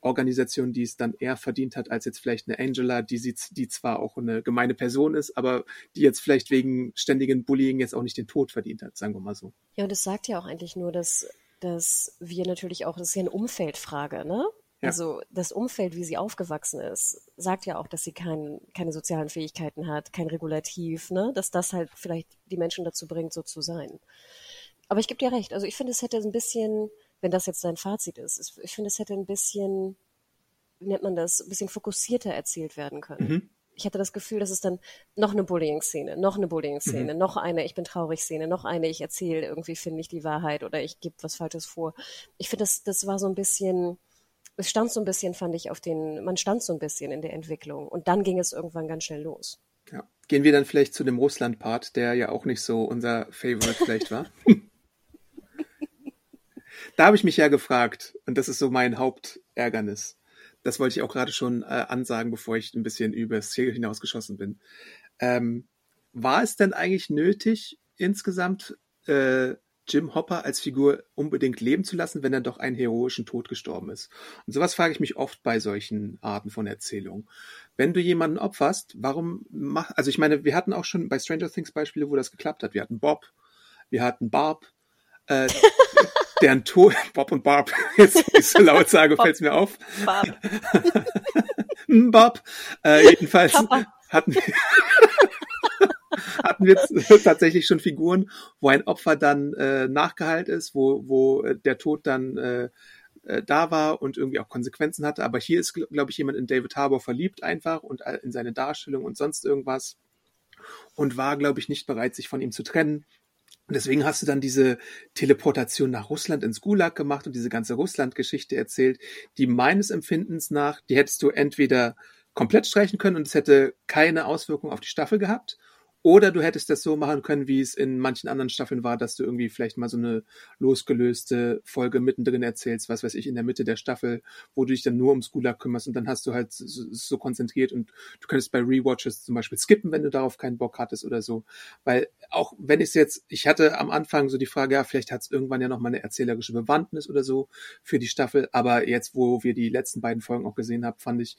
Organisation, die es dann eher verdient hat, als jetzt vielleicht eine Angela, die, sie, die zwar auch eine gemeine Person ist, aber die jetzt vielleicht wegen ständigen Bullying jetzt auch nicht den Tod verdient hat, sagen wir mal so. Ja, und es sagt ja auch eigentlich nur, dass, dass wir natürlich auch, das ist ja eine Umfeldfrage, ne? Ja. Also das Umfeld, wie sie aufgewachsen ist, sagt ja auch, dass sie kein, keine sozialen Fähigkeiten hat, kein Regulativ, ne? dass das halt vielleicht die Menschen dazu bringt, so zu sein. Aber ich gebe dir recht, also ich finde, es hätte ein bisschen, wenn das jetzt dein Fazit ist, ich finde, es hätte ein bisschen, wie nennt man das, ein bisschen fokussierter erzählt werden können. Mhm. Ich hatte das Gefühl, dass es dann noch eine Bullying-Szene, noch eine Bullying-Szene, mhm. noch eine Ich bin traurig-Szene, noch eine Ich erzähle irgendwie, finde ich die Wahrheit oder ich gebe was Falsches vor. Ich finde, das, das war so ein bisschen, es stand so ein bisschen, fand ich, auf den, man stand so ein bisschen in der Entwicklung und dann ging es irgendwann ganz schnell los. Ja. Gehen wir dann vielleicht zu dem Russland-Part, der ja auch nicht so unser Favorite vielleicht war. da habe ich mich ja gefragt, und das ist so mein Hauptärgernis. Das wollte ich auch gerade schon äh, ansagen, bevor ich ein bisschen übers Ziel hinausgeschossen bin. Ähm, war es denn eigentlich nötig, insgesamt äh, Jim Hopper als Figur unbedingt leben zu lassen, wenn er doch einen heroischen Tod gestorben ist. Und sowas frage ich mich oft bei solchen Arten von Erzählungen. Wenn du jemanden opferst, warum mach, also ich meine, wir hatten auch schon bei Stranger Things Beispiele, wo das geklappt hat. Wir hatten Bob, wir hatten Barb, äh, deren Tod, Bob und Barb, jetzt ist so laut sage, fällt es mir auf. Barb. Bob. Äh, jedenfalls Papa. hatten wir hatten wir tatsächlich schon Figuren, wo ein Opfer dann äh, nachgeheilt ist, wo, wo äh, der Tod dann äh, äh, da war und irgendwie auch Konsequenzen hatte. Aber hier ist, glaube ich, jemand in David Harbour verliebt einfach und äh, in seine Darstellung und sonst irgendwas und war, glaube ich, nicht bereit, sich von ihm zu trennen. Und deswegen hast du dann diese Teleportation nach Russland ins Gulag gemacht und diese ganze Russland-Geschichte erzählt, die meines Empfindens nach, die hättest du entweder komplett streichen können und es hätte keine Auswirkung auf die Staffel gehabt, oder du hättest das so machen können, wie es in manchen anderen Staffeln war, dass du irgendwie vielleicht mal so eine losgelöste Folge mittendrin erzählst, was weiß ich, in der Mitte der Staffel, wo du dich dann nur ums Gulag kümmerst und dann hast du halt so, so konzentriert und du könntest bei Rewatches zum Beispiel skippen, wenn du darauf keinen Bock hattest oder so. Weil auch wenn ich es jetzt, ich hatte am Anfang so die Frage, ja, vielleicht hat es irgendwann ja noch mal eine erzählerische Bewandtnis oder so für die Staffel, aber jetzt, wo wir die letzten beiden Folgen auch gesehen haben, fand ich,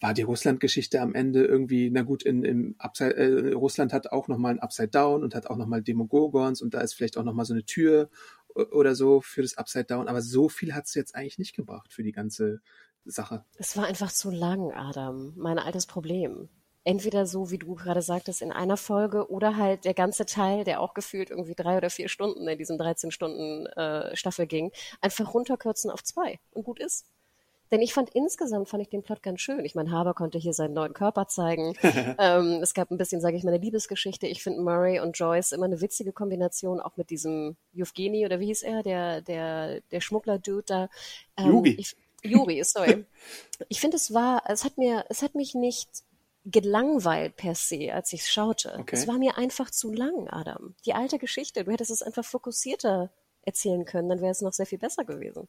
war die Russland-Geschichte am Ende irgendwie, na gut, in, im Upside, äh, Russland hat auch nochmal ein Upside Down und hat auch nochmal Demogorgons und da ist vielleicht auch nochmal so eine Tür oder so für das Upside Down, aber so viel hat es jetzt eigentlich nicht gebracht für die ganze Sache. Es war einfach zu lang, Adam. Mein altes Problem. Entweder so, wie du gerade sagtest, in einer Folge oder halt der ganze Teil, der auch gefühlt irgendwie drei oder vier Stunden in diesem 13 Stunden äh, Staffel ging, einfach runterkürzen auf zwei und gut ist. Denn ich fand insgesamt fand ich den Plot ganz schön. Ich meine, Haber konnte hier seinen neuen Körper zeigen. ähm, es gab ein bisschen, sage ich mal, eine Liebesgeschichte. Ich finde Murray und Joyce immer eine witzige Kombination, auch mit diesem Yevgeny oder wie hieß er, der der der Schmuggler-Dude da. Ähm, Juri. Juri, sorry. ich finde, es war, es hat mir, es hat mich nicht gelangweilt per se, als ich es schaute. Okay. Es war mir einfach zu lang, Adam. Die alte Geschichte. Du hättest es einfach fokussierter erzählen können, dann wäre es noch sehr viel besser gewesen.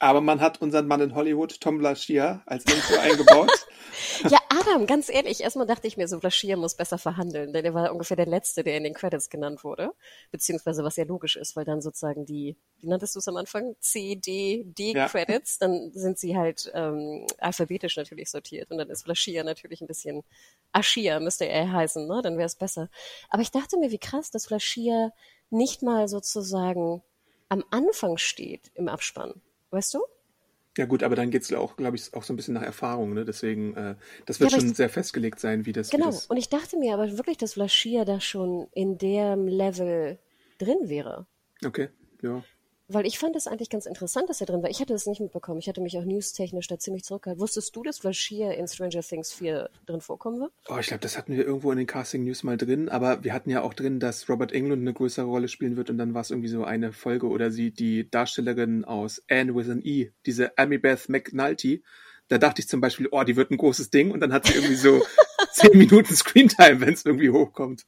Aber man hat unseren Mann in Hollywood, Tom Blaschier, als Intro eingebaut. ja, Adam, ganz ehrlich, erstmal dachte ich mir so, Blaschier muss besser verhandeln, denn er war ungefähr der Letzte, der in den Credits genannt wurde. Beziehungsweise was ja logisch ist, weil dann sozusagen die, wie nanntest du es am Anfang? C, D, D ja. Credits, dann sind sie halt ähm, alphabetisch natürlich sortiert. Und dann ist Blaschier natürlich ein bisschen Aschia, müsste er heißen, ne? Dann wäre es besser. Aber ich dachte mir, wie krass, dass Blaschier nicht mal sozusagen am Anfang steht im Abspann. Weißt du? Ja gut, aber dann geht es auch, glaube ich, auch so ein bisschen nach Erfahrung, ne? Deswegen, äh, das wird ja, schon ich, sehr festgelegt sein, wie das Genau, wie das und ich dachte mir aber wirklich, dass Vlaschia da schon in dem Level drin wäre. Okay, ja. Weil ich fand es eigentlich ganz interessant, dass er drin war. Ich hatte das nicht mitbekommen. Ich hatte mich auch newstechnisch da ziemlich zurückgehalten. Wusstest du, dass Bashir in Stranger Things 4 drin vorkommen wird? Oh, ich glaube, das hatten wir irgendwo in den Casting News mal drin, aber wir hatten ja auch drin, dass Robert Englund eine größere Rolle spielen wird und dann war es irgendwie so eine Folge oder sie, die Darstellerin aus Anne with an E, diese Amy Beth McNulty, da dachte ich zum Beispiel, oh, die wird ein großes Ding und dann hat sie irgendwie so zehn Minuten Screentime, wenn es irgendwie hochkommt.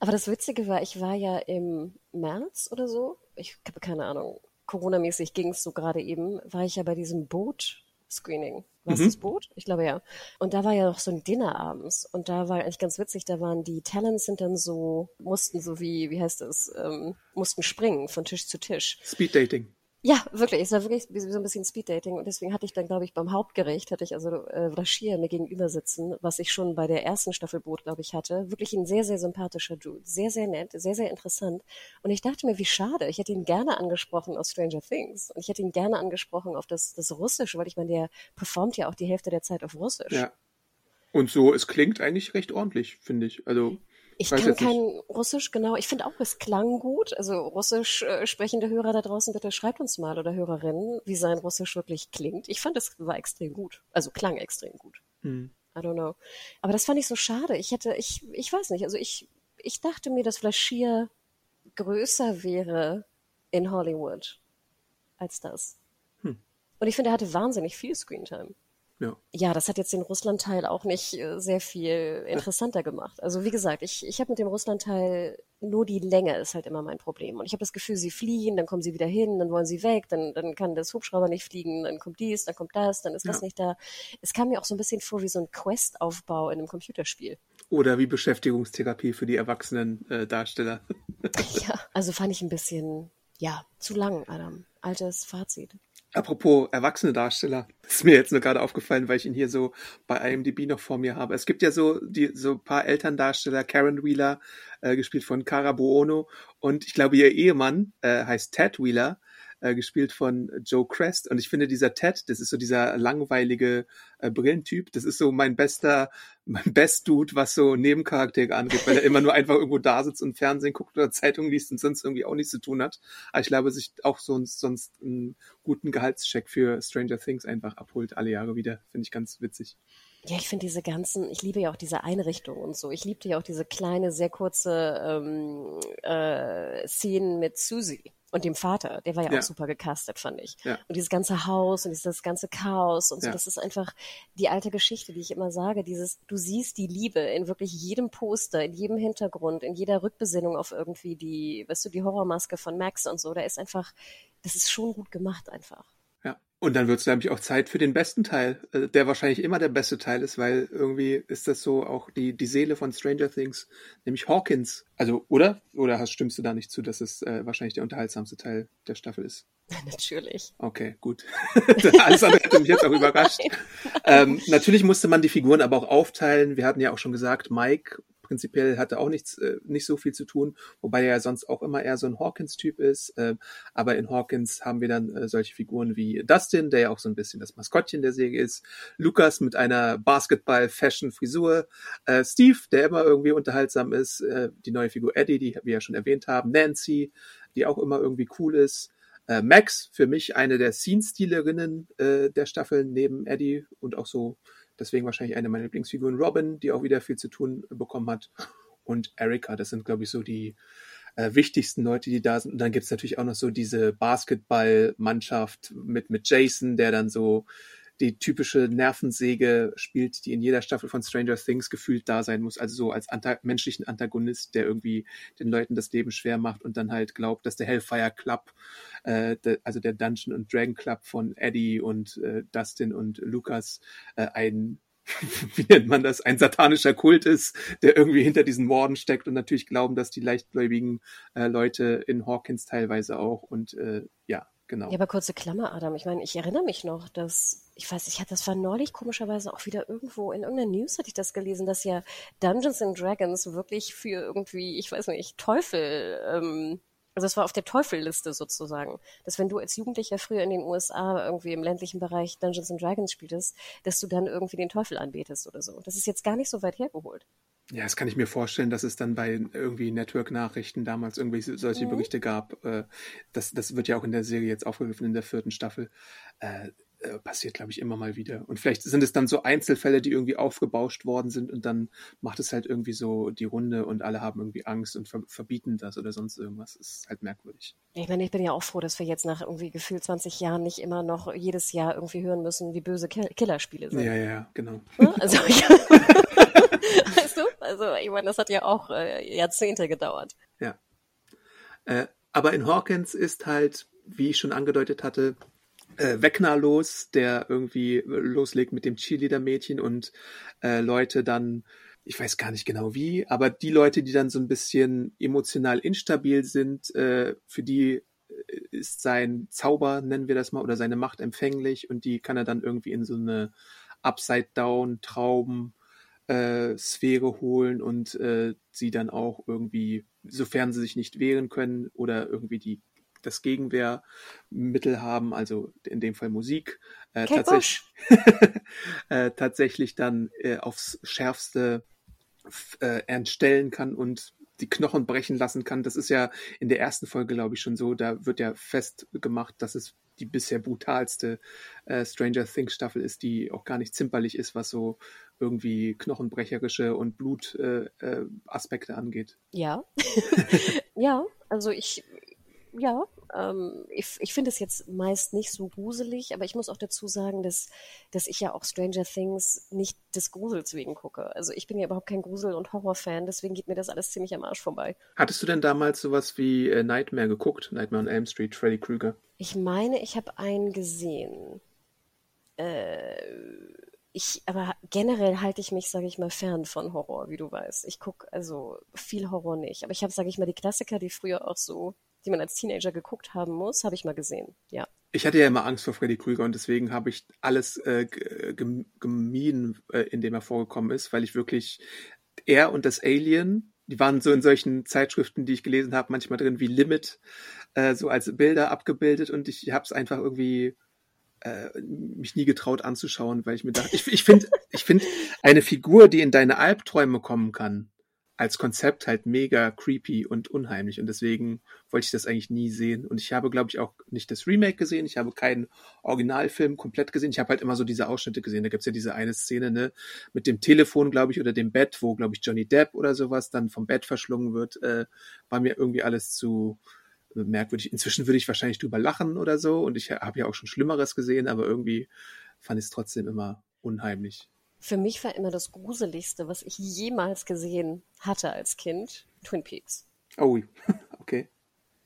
Aber das Witzige war, ich war ja im März oder so, ich habe keine Ahnung, Corona-mäßig ging es so gerade eben, war ich ja bei diesem Boot-Screening. War es mhm. das Boot? Ich glaube ja. Und da war ja noch so ein Dinner abends. Und da war eigentlich ganz witzig, da waren die Talents sind dann so, mussten so wie, wie heißt das, ähm, mussten springen von Tisch zu Tisch. Speed Dating. Ja, wirklich. Es war wirklich so ein bisschen Speeddating. Und deswegen hatte ich dann, glaube ich, beim Hauptgericht, hatte ich also äh, Rashir mir gegenüber sitzen, was ich schon bei der ersten Staffel Boot, glaube ich, hatte. Wirklich ein sehr, sehr sympathischer Dude. Sehr, sehr nett, sehr, sehr interessant. Und ich dachte mir, wie schade. Ich hätte ihn gerne angesprochen aus Stranger Things. Und ich hätte ihn gerne angesprochen auf das, das Russische, weil ich meine, der performt ja auch die Hälfte der Zeit auf Russisch. Ja. Und so, es klingt eigentlich recht ordentlich, finde ich. Also ich kann kein Russisch, genau. Ich finde auch, es klang gut. Also russisch äh, sprechende Hörer da draußen, bitte schreibt uns mal oder Hörerinnen, wie sein Russisch wirklich klingt. Ich fand, es war extrem gut. Also klang extrem gut. Hm. I don't know. Aber das fand ich so schade. Ich hätte, ich, ich weiß nicht, also ich, ich dachte mir, dass Flaschier größer wäre in Hollywood als das. Hm. Und ich finde, er hatte wahnsinnig viel Screentime. Ja. ja, das hat jetzt den Russland-Teil auch nicht äh, sehr viel interessanter gemacht. Also wie gesagt, ich, ich habe mit dem Russland-Teil nur die Länge ist halt immer mein Problem. Und ich habe das Gefühl, sie fliehen, dann kommen sie wieder hin, dann wollen sie weg, dann, dann kann das Hubschrauber nicht fliegen, dann kommt dies, dann kommt das, dann ist ja. das nicht da. Es kam mir auch so ein bisschen vor wie so ein Quest-Aufbau in einem Computerspiel. Oder wie Beschäftigungstherapie für die erwachsenen äh, Darsteller. ja, also fand ich ein bisschen, ja, zu lang, Adam. Altes Fazit. Apropos erwachsene Darsteller, ist mir jetzt nur gerade aufgefallen, weil ich ihn hier so bei IMDb noch vor mir habe. Es gibt ja so die so ein paar Elterndarsteller, Karen Wheeler, äh, gespielt von Cara Buono, und ich glaube ihr Ehemann äh, heißt Ted Wheeler äh, gespielt von Joe Crest. Und ich finde, dieser Ted, das ist so dieser langweilige äh, Brillentyp, das ist so mein bester, mein Best Dude, was so Nebencharaktere angeht, weil er immer nur einfach irgendwo da sitzt und Fernsehen guckt oder Zeitung liest und sonst irgendwie auch nichts zu tun hat. Aber ich glaube, sich auch sonst, sonst einen guten Gehaltscheck für Stranger Things einfach abholt alle Jahre wieder. Finde ich ganz witzig. Ja, ich finde diese ganzen, ich liebe ja auch diese Einrichtung und so. Ich liebte ja auch diese kleine, sehr kurze ähm, äh, Szenen mit Susie und dem Vater, der war ja, ja. auch super gecastet, fand ich. Ja. Und dieses ganze Haus und dieses ganze Chaos und so, ja. das ist einfach die alte Geschichte, die ich immer sage, dieses, du siehst die Liebe in wirklich jedem Poster, in jedem Hintergrund, in jeder Rückbesinnung auf irgendwie die, weißt du, die Horrormaske von Max und so, da ist einfach, das ist schon gut gemacht einfach. Und dann wird es nämlich auch Zeit für den besten Teil, äh, der wahrscheinlich immer der beste Teil ist, weil irgendwie ist das so auch die, die Seele von Stranger Things, nämlich Hawkins. Also, oder? Oder hast, stimmst du da nicht zu, dass es äh, wahrscheinlich der unterhaltsamste Teil der Staffel ist? Natürlich. Okay, gut. Alles andere hätte mich jetzt auch überrascht. Ähm, natürlich musste man die Figuren aber auch aufteilen. Wir hatten ja auch schon gesagt, Mike prinzipiell hatte auch nichts, äh, nicht so viel zu tun, wobei er ja sonst auch immer eher so ein Hawkins-Typ ist. Äh, aber in Hawkins haben wir dann äh, solche Figuren wie Dustin, der ja auch so ein bisschen das Maskottchen der Serie ist, Lukas mit einer Basketball-Fashion-Frisur, äh, Steve, der immer irgendwie unterhaltsam ist, äh, die neue Figur Eddie, die wir ja schon erwähnt haben, Nancy, die auch immer irgendwie cool ist. Äh, Max, für mich eine der Scene-Stealerinnen äh, der Staffeln neben Eddie und auch so Deswegen wahrscheinlich eine meiner Lieblingsfiguren. Robin, die auch wieder viel zu tun bekommen hat. Und Erika, das sind, glaube ich, so die äh, wichtigsten Leute, die da sind. Und dann gibt's natürlich auch noch so diese Basketballmannschaft mit, mit Jason, der dann so die typische Nervensäge spielt, die in jeder Staffel von Stranger Things gefühlt da sein muss. Also so als anta menschlichen Antagonist, der irgendwie den Leuten das Leben schwer macht und dann halt glaubt, dass der Hellfire Club, äh, de, also der Dungeon und Dragon Club von Eddie und äh, Dustin und Lucas äh, ein wie nennt man das, ein satanischer Kult ist, der irgendwie hinter diesen Morden steckt und natürlich glauben, dass die leichtgläubigen äh, Leute in Hawkins teilweise auch und äh, ja, Genau. Ja, aber kurze Klammer, Adam. Ich meine, ich erinnere mich noch, dass, ich weiß, ich hatte das war neulich komischerweise auch wieder irgendwo in irgendeiner News hatte ich das gelesen, dass ja Dungeons and Dragons wirklich für irgendwie, ich weiß nicht, Teufel, ähm, also es war auf der Teufelliste sozusagen, dass wenn du als Jugendlicher früher in den USA irgendwie im ländlichen Bereich Dungeons and Dragons spieltest, dass du dann irgendwie den Teufel anbetest oder so. Das ist jetzt gar nicht so weit hergeholt. Ja, das kann ich mir vorstellen, dass es dann bei irgendwie Network-Nachrichten damals irgendwie solche mhm. Berichte gab. Äh, das, das wird ja auch in der Serie jetzt aufgegriffen in der vierten Staffel. Äh, äh, passiert, glaube ich, immer mal wieder. Und vielleicht sind es dann so Einzelfälle, die irgendwie aufgebauscht worden sind und dann macht es halt irgendwie so die Runde und alle haben irgendwie Angst und ver verbieten das oder sonst irgendwas. Das ist halt merkwürdig. Ich meine, ich bin ja auch froh, dass wir jetzt nach irgendwie gefühlt 20 Jahren nicht immer noch jedes Jahr irgendwie hören müssen, wie böse Kill Killerspiele sind. Ja, ja, genau. Also, weißt du? Also, ich meine, das hat ja auch äh, Jahrzehnte gedauert. Ja. Äh, aber in Hawkins ist halt, wie ich schon angedeutet hatte, äh, Wegner los, der irgendwie loslegt mit dem Cheerleader-Mädchen und äh, Leute dann, ich weiß gar nicht genau wie, aber die Leute, die dann so ein bisschen emotional instabil sind, äh, für die äh, ist sein Zauber, nennen wir das mal, oder seine Macht empfänglich und die kann er dann irgendwie in so eine Upside-Down-Trauben äh, Sphäre holen und äh, sie dann auch irgendwie, sofern sie sich nicht wehren können oder irgendwie die das Gegenwehrmittel haben, also in dem Fall Musik, äh, tatsächlich, äh, tatsächlich dann äh, aufs Schärfste äh, entstellen kann und die Knochen brechen lassen kann. Das ist ja in der ersten Folge, glaube ich, schon so. Da wird ja festgemacht, dass es die bisher brutalste äh, Stranger Things Staffel ist, die auch gar nicht zimperlich ist, was so irgendwie knochenbrecherische und Blutaspekte äh, äh, angeht. Ja. ja, also ich, ja, ähm, ich, ich finde es jetzt meist nicht so gruselig, aber ich muss auch dazu sagen, dass, dass ich ja auch Stranger Things nicht des Grusels wegen gucke. Also ich bin ja überhaupt kein Grusel- und Horrorfan, deswegen geht mir das alles ziemlich am Arsch vorbei. Hattest du denn damals sowas wie äh, Nightmare geguckt? Nightmare on Elm Street, Freddy Krueger? Ich meine, ich habe einen gesehen. Äh, ich, aber generell halte ich mich, sage ich mal, fern von Horror, wie du weißt. Ich gucke also viel Horror nicht. Aber ich habe, sage ich mal, die Klassiker, die früher auch so die man als Teenager geguckt haben muss, habe ich mal gesehen. Ja. Ich hatte ja immer Angst vor Freddy Krüger und deswegen habe ich alles äh, gemieden, äh, in dem er vorgekommen ist, weil ich wirklich er und das Alien, die waren so in solchen Zeitschriften, die ich gelesen habe, manchmal drin wie Limit, äh, so als Bilder abgebildet und ich habe es einfach irgendwie äh, mich nie getraut anzuschauen, weil ich mir dachte, ich, ich finde, ich finde eine Figur, die in deine Albträume kommen kann, als Konzept halt mega creepy und unheimlich und deswegen wollte ich das eigentlich nie sehen. Und ich habe glaube ich auch nicht das Remake gesehen, ich habe keinen Originalfilm komplett gesehen, ich habe halt immer so diese Ausschnitte gesehen, da gibt's ja diese eine Szene ne mit dem Telefon glaube ich oder dem Bett, wo glaube ich Johnny Depp oder sowas dann vom Bett verschlungen wird, äh, war mir irgendwie alles zu merkwürdig. Inzwischen würde ich wahrscheinlich drüber lachen oder so. Und ich habe ja auch schon Schlimmeres gesehen, aber irgendwie fand ich es trotzdem immer unheimlich. Für mich war immer das Gruseligste, was ich jemals gesehen hatte als Kind, Twin Peaks. Oh, okay.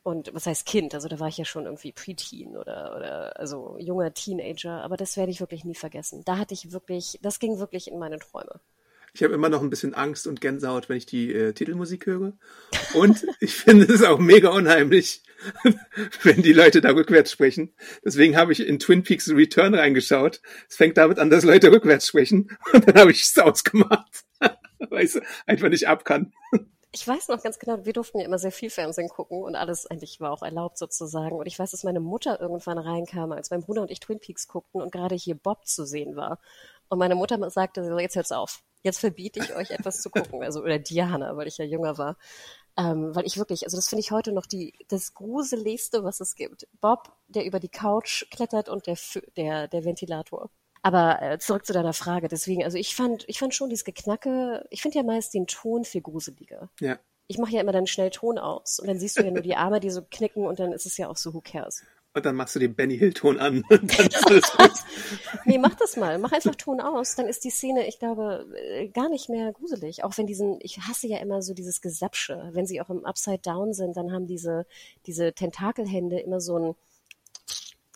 Und was heißt Kind? Also da war ich ja schon irgendwie Preteen oder, oder also junger Teenager, aber das werde ich wirklich nie vergessen. Da hatte ich wirklich, das ging wirklich in meine Träume. Ich habe immer noch ein bisschen Angst und Gänsehaut, wenn ich die äh, Titelmusik höre. Und ich finde es auch mega unheimlich, wenn die Leute da rückwärts sprechen. Deswegen habe ich in Twin Peaks Return reingeschaut. Es fängt damit an, dass Leute rückwärts sprechen. Und dann habe ich es ausgemacht, weil ich es einfach nicht ab kann. Ich weiß noch ganz genau, wir durften ja immer sehr viel Fernsehen gucken und alles eigentlich war auch erlaubt sozusagen. Und ich weiß, dass meine Mutter irgendwann reinkam, als mein Bruder und ich Twin Peaks guckten und gerade hier Bob zu sehen war. Und meine Mutter sagte, jetzt hört's auf jetzt verbiete ich euch etwas zu gucken. Also, oder Diana, weil ich ja jünger war. Ähm, weil ich wirklich, also das finde ich heute noch die, das gruseligste, was es gibt. Bob, der über die Couch klettert und der, der, der Ventilator. Aber äh, zurück zu deiner Frage. Deswegen, also ich fand, ich fand schon dieses Geknacke, ich finde ja meist den Ton viel gruseliger. Ja. Ich mache ja immer dann schnell Ton aus und dann siehst du ja nur die Arme, die so knicken und dann ist es ja auch so, who cares. Und dann machst du den Benny Hill-Ton an. Und dann ist alles gut. nee, mach das mal. Mach einfach Ton aus. Dann ist die Szene, ich glaube, äh, gar nicht mehr gruselig. Auch wenn diesen, ich hasse ja immer so dieses Gesapsche. Wenn sie auch im Upside Down sind, dann haben diese, diese Tentakelhände immer so ein,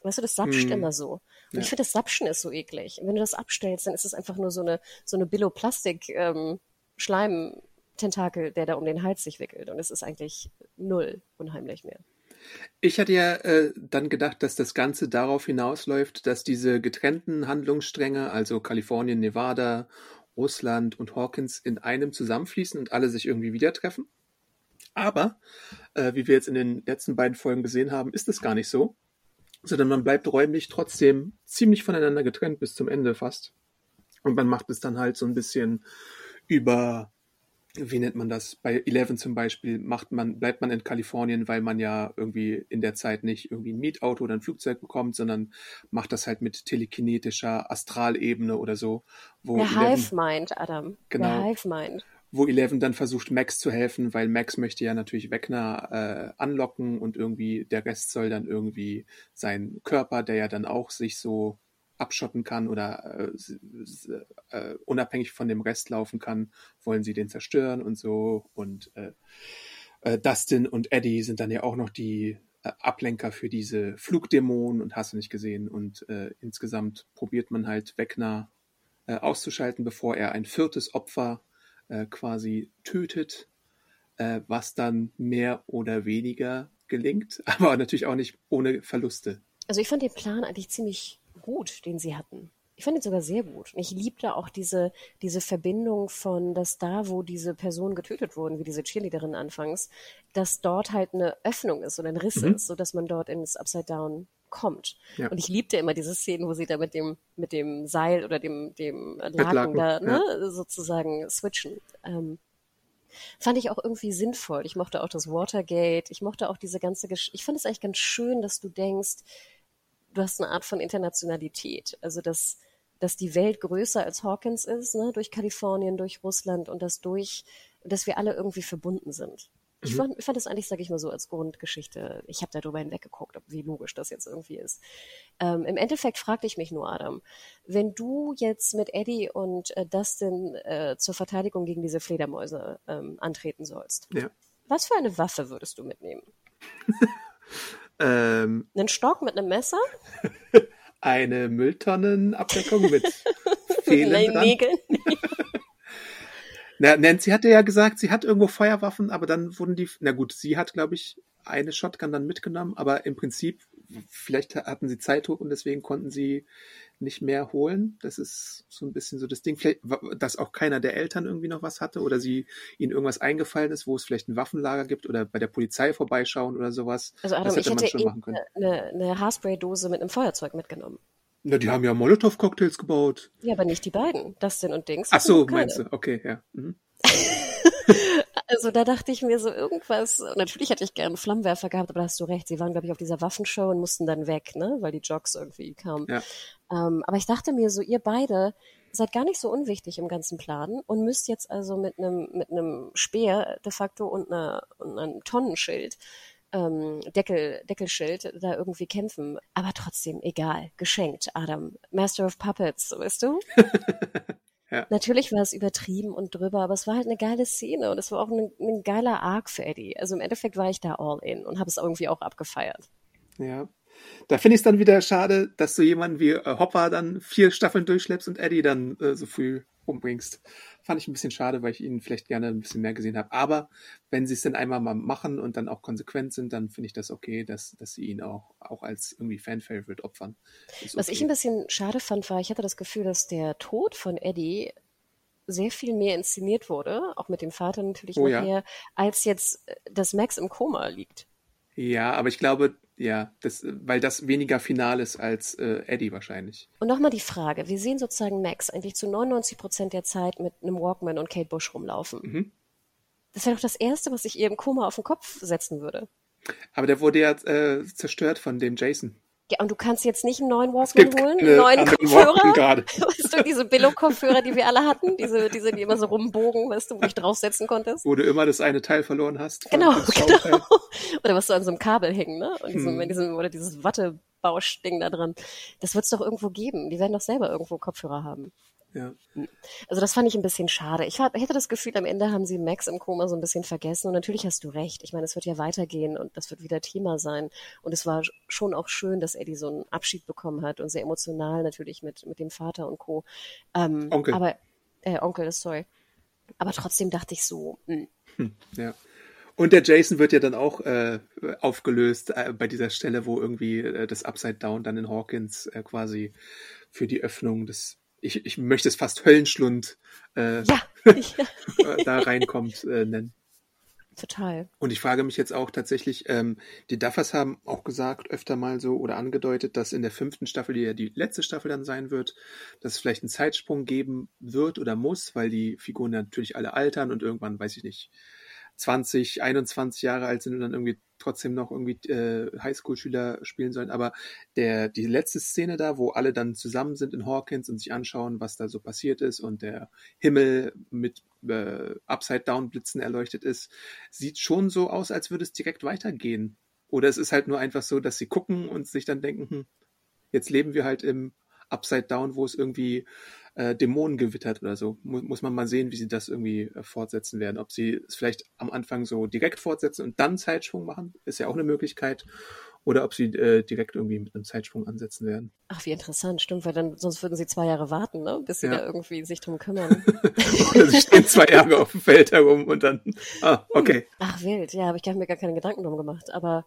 weißt du, das sapscht hm. immer so. Und ja. ich finde, das Sapschen ist so eklig. Und wenn du das abstellst, dann ist es einfach nur so eine, so eine Billoplastik, ähm, Schleim, Tentakel, der da um den Hals sich wickelt. Und es ist eigentlich null unheimlich mehr. Ich hatte ja äh, dann gedacht, dass das Ganze darauf hinausläuft, dass diese getrennten Handlungsstränge, also Kalifornien, Nevada, Russland und Hawkins, in einem zusammenfließen und alle sich irgendwie wieder treffen. Aber, äh, wie wir jetzt in den letzten beiden Folgen gesehen haben, ist es gar nicht so, sondern man bleibt räumlich trotzdem ziemlich voneinander getrennt bis zum Ende fast. Und man macht es dann halt so ein bisschen über wie nennt man das? Bei Eleven zum Beispiel macht man, bleibt man in Kalifornien, weil man ja irgendwie in der Zeit nicht irgendwie ein Mietauto oder ein Flugzeug bekommt, sondern macht das halt mit telekinetischer Astralebene oder so. Wo Der Hive Mind, Adam. Genau. Der Hive Mind. Wo Eleven dann versucht, Max zu helfen, weil Max möchte ja natürlich Wegner äh, anlocken und irgendwie der Rest soll dann irgendwie sein Körper, der ja dann auch sich so abschotten kann oder äh, äh, unabhängig von dem Rest laufen kann, wollen sie den zerstören und so. Und äh, äh, Dustin und Eddie sind dann ja auch noch die äh, Ablenker für diese Flugdämonen und hast du nicht gesehen. Und äh, insgesamt probiert man halt Wegner auszuschalten, bevor er ein viertes Opfer quasi tötet, was dann mehr oder weniger gelingt, aber natürlich auch nicht ohne Verluste. Also ich fand den Plan eigentlich ziemlich gut, den sie hatten. Ich fand ihn sogar sehr gut. Und ich liebte auch diese, diese Verbindung von, dass da, wo diese Personen getötet wurden, wie diese Cheerleaderin anfangs, dass dort halt eine Öffnung ist oder ein Riss mhm. ist, sodass man dort ins Upside Down kommt. Ja. Und ich liebte immer diese Szenen, wo sie da mit dem, mit dem Seil oder dem, dem Laken da, ne, ja. sozusagen switchen. Ähm, fand ich auch irgendwie sinnvoll. Ich mochte auch das Watergate. Ich mochte auch diese ganze Geschichte. Ich fand es eigentlich ganz schön, dass du denkst, du hast eine Art von Internationalität. Also dass, dass die Welt größer als Hawkins ist, ne, durch Kalifornien, durch Russland und dass durch, dass wir alle irgendwie verbunden sind. Ich, mhm. fand, ich fand das eigentlich, sage ich mal so, als Grundgeschichte. Ich habe darüber hinweggeguckt, wie logisch das jetzt irgendwie ist. Ähm, Im Endeffekt fragte ich mich nur, Adam, wenn du jetzt mit Eddie und äh, Dustin äh, zur Verteidigung gegen diese Fledermäuse ähm, antreten sollst, ja. was für eine Waffe würdest du mitnehmen? Ähm, Einen Stock mit einem Messer? eine Mülltonnenabdeckung mit Fehlen dran. Nägeln. na, Nancy hatte ja gesagt, sie hat irgendwo Feuerwaffen, aber dann wurden die, na gut, sie hat, glaube ich, eine Shotgun dann mitgenommen, aber im Prinzip, vielleicht hatten sie Zeitdruck und deswegen konnten sie nicht mehr holen. Das ist so ein bisschen so das Ding. Vielleicht, dass auch keiner der Eltern irgendwie noch was hatte oder sie ihnen irgendwas eingefallen ist, wo es vielleicht ein Waffenlager gibt oder bei der Polizei vorbeischauen oder sowas. Also Adam, das hätte ich hätte man schon Eine, eine Haarspray-Dose mit einem Feuerzeug mitgenommen. Na, die haben ja Molotow-Cocktails gebaut. Ja, aber nicht die beiden. Dustin und Dings. Ach so, meinst du? Okay, ja. Mhm. Also da dachte ich mir so irgendwas, natürlich hätte ich gerne Flammenwerfer gehabt, aber da hast du recht, sie waren, glaube ich, auf dieser Waffenshow und mussten dann weg, ne, weil die Jogs irgendwie kamen. Ja. Ähm, aber ich dachte mir so, ihr beide seid gar nicht so unwichtig im ganzen Plan und müsst jetzt also mit einem mit einem Speer de facto und, einer, und einem Tonnenschild ähm, Deckel, Deckelschild da irgendwie kämpfen. Aber trotzdem, egal, geschenkt, Adam. Master of Puppets, weißt du? Ja. Natürlich war es übertrieben und drüber, aber es war halt eine geile Szene und es war auch ein, ein geiler Arc für Eddie. Also im Endeffekt war ich da all in und habe es irgendwie auch abgefeiert. Ja. Da finde ich es dann wieder schade, dass du jemanden wie äh, Hopper dann vier Staffeln durchschleppst und Eddie dann äh, so früh umbringst. Fand ich ein bisschen schade, weil ich ihn vielleicht gerne ein bisschen mehr gesehen habe. Aber wenn sie es dann einmal mal machen und dann auch konsequent sind, dann finde ich das okay, dass, dass sie ihn auch, auch als irgendwie Fan-Favorite opfern. Ist Was okay. ich ein bisschen schade fand, war, ich hatte das Gefühl, dass der Tod von Eddie sehr viel mehr inszeniert wurde, auch mit dem Vater natürlich oh, nachher, ja. als jetzt, äh, dass Max im Koma liegt. Ja, aber ich glaube, ja, das, weil das weniger final ist als äh, Eddie wahrscheinlich. Und nochmal die Frage, wir sehen sozusagen Max eigentlich zu 99 Prozent der Zeit mit einem Walkman und Kate Bush rumlaufen. Mhm. Das wäre doch das Erste, was ich ihr im Koma auf den Kopf setzen würde. Aber der wurde ja äh, zerstört von dem Jason. Ja, und du kannst jetzt nicht einen neuen Walkman holen, einen neuen Kopfhörer. Weißt du, diese Billo-Kopfhörer, die wir alle hatten, diese, diese, die immer so rumbogen, weißt du, wo du dich draufsetzen konntest. Wo du immer das eine Teil verloren hast. Genau, genau. Oder was so an so einem Kabel hängen, ne? Und diesem, hm. diesem, oder dieses Wattebauschding da dran. Das wird es doch irgendwo geben. Die werden doch selber irgendwo Kopfhörer haben. Ja. Also das fand ich ein bisschen schade. Ich hätte das Gefühl, am Ende haben sie Max im Koma so ein bisschen vergessen. Und natürlich hast du recht. Ich meine, es wird ja weitergehen und das wird wieder Thema sein. Und es war schon auch schön, dass Eddie so einen Abschied bekommen hat und sehr emotional natürlich mit, mit dem Vater und Co. Ähm, Onkel. Aber, äh, Onkel, sorry. Aber trotzdem dachte ich so, mh. Hm, ja. Und der Jason wird ja dann auch äh, aufgelöst äh, bei dieser Stelle, wo irgendwie äh, das Upside Down dann in Hawkins äh, quasi für die Öffnung des ich, ich möchte es fast Höllenschlund äh, ja. da reinkommt, äh, nennen. Total. Und ich frage mich jetzt auch tatsächlich, ähm, die Duffers haben auch gesagt, öfter mal so oder angedeutet, dass in der fünften Staffel, die ja die letzte Staffel dann sein wird, dass es vielleicht einen Zeitsprung geben wird oder muss, weil die Figuren natürlich alle altern und irgendwann, weiß ich nicht, 20, 21 Jahre alt sind und dann irgendwie trotzdem noch irgendwie äh, Highschool-Schüler spielen sollen. Aber der, die letzte Szene da, wo alle dann zusammen sind in Hawkins und sich anschauen, was da so passiert ist und der Himmel mit äh, Upside-Down-Blitzen erleuchtet ist, sieht schon so aus, als würde es direkt weitergehen. Oder es ist halt nur einfach so, dass sie gucken und sich dann denken, hm, jetzt leben wir halt im Upside Down, wo es irgendwie äh, Dämonen gewittert oder so. Mu muss man mal sehen, wie sie das irgendwie äh, fortsetzen werden. Ob sie es vielleicht am Anfang so direkt fortsetzen und dann Zeitsprung machen, ist ja auch eine Möglichkeit. Oder ob sie äh, direkt irgendwie mit einem Zeitsprung ansetzen werden. Ach, wie interessant, stimmt, weil dann sonst würden sie zwei Jahre warten, ne? bis sie ja. da irgendwie sich drum kümmern. Oder sie stehen zwei Jahre auf dem Feld herum und dann, ah, okay. Ach, wild, ja, aber ich habe mir gar keine Gedanken drum gemacht. Aber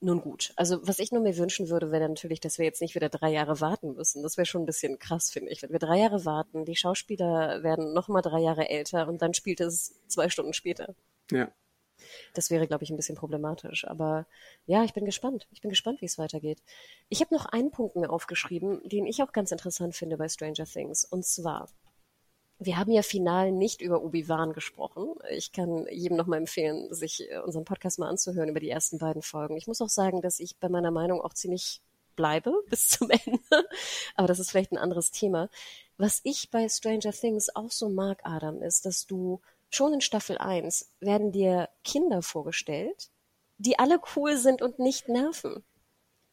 nun gut. Also was ich nur mir wünschen würde, wäre natürlich, dass wir jetzt nicht wieder drei Jahre warten müssen. Das wäre schon ein bisschen krass, finde ich. Wenn wir drei Jahre warten, die Schauspieler werden noch mal drei Jahre älter und dann spielt es zwei Stunden später. Ja. Das wäre, glaube ich, ein bisschen problematisch. Aber ja, ich bin gespannt. Ich bin gespannt, wie es weitergeht. Ich habe noch einen Punkt mir aufgeschrieben, den ich auch ganz interessant finde bei Stranger Things. Und zwar, wir haben ja final nicht über Obi-Wan gesprochen. Ich kann jedem nochmal empfehlen, sich äh, unseren Podcast mal anzuhören über die ersten beiden Folgen. Ich muss auch sagen, dass ich bei meiner Meinung auch ziemlich bleibe bis zum Ende. Aber das ist vielleicht ein anderes Thema. Was ich bei Stranger Things auch so mag, Adam, ist, dass du schon in Staffel 1 werden dir Kinder vorgestellt, die alle cool sind und nicht nerven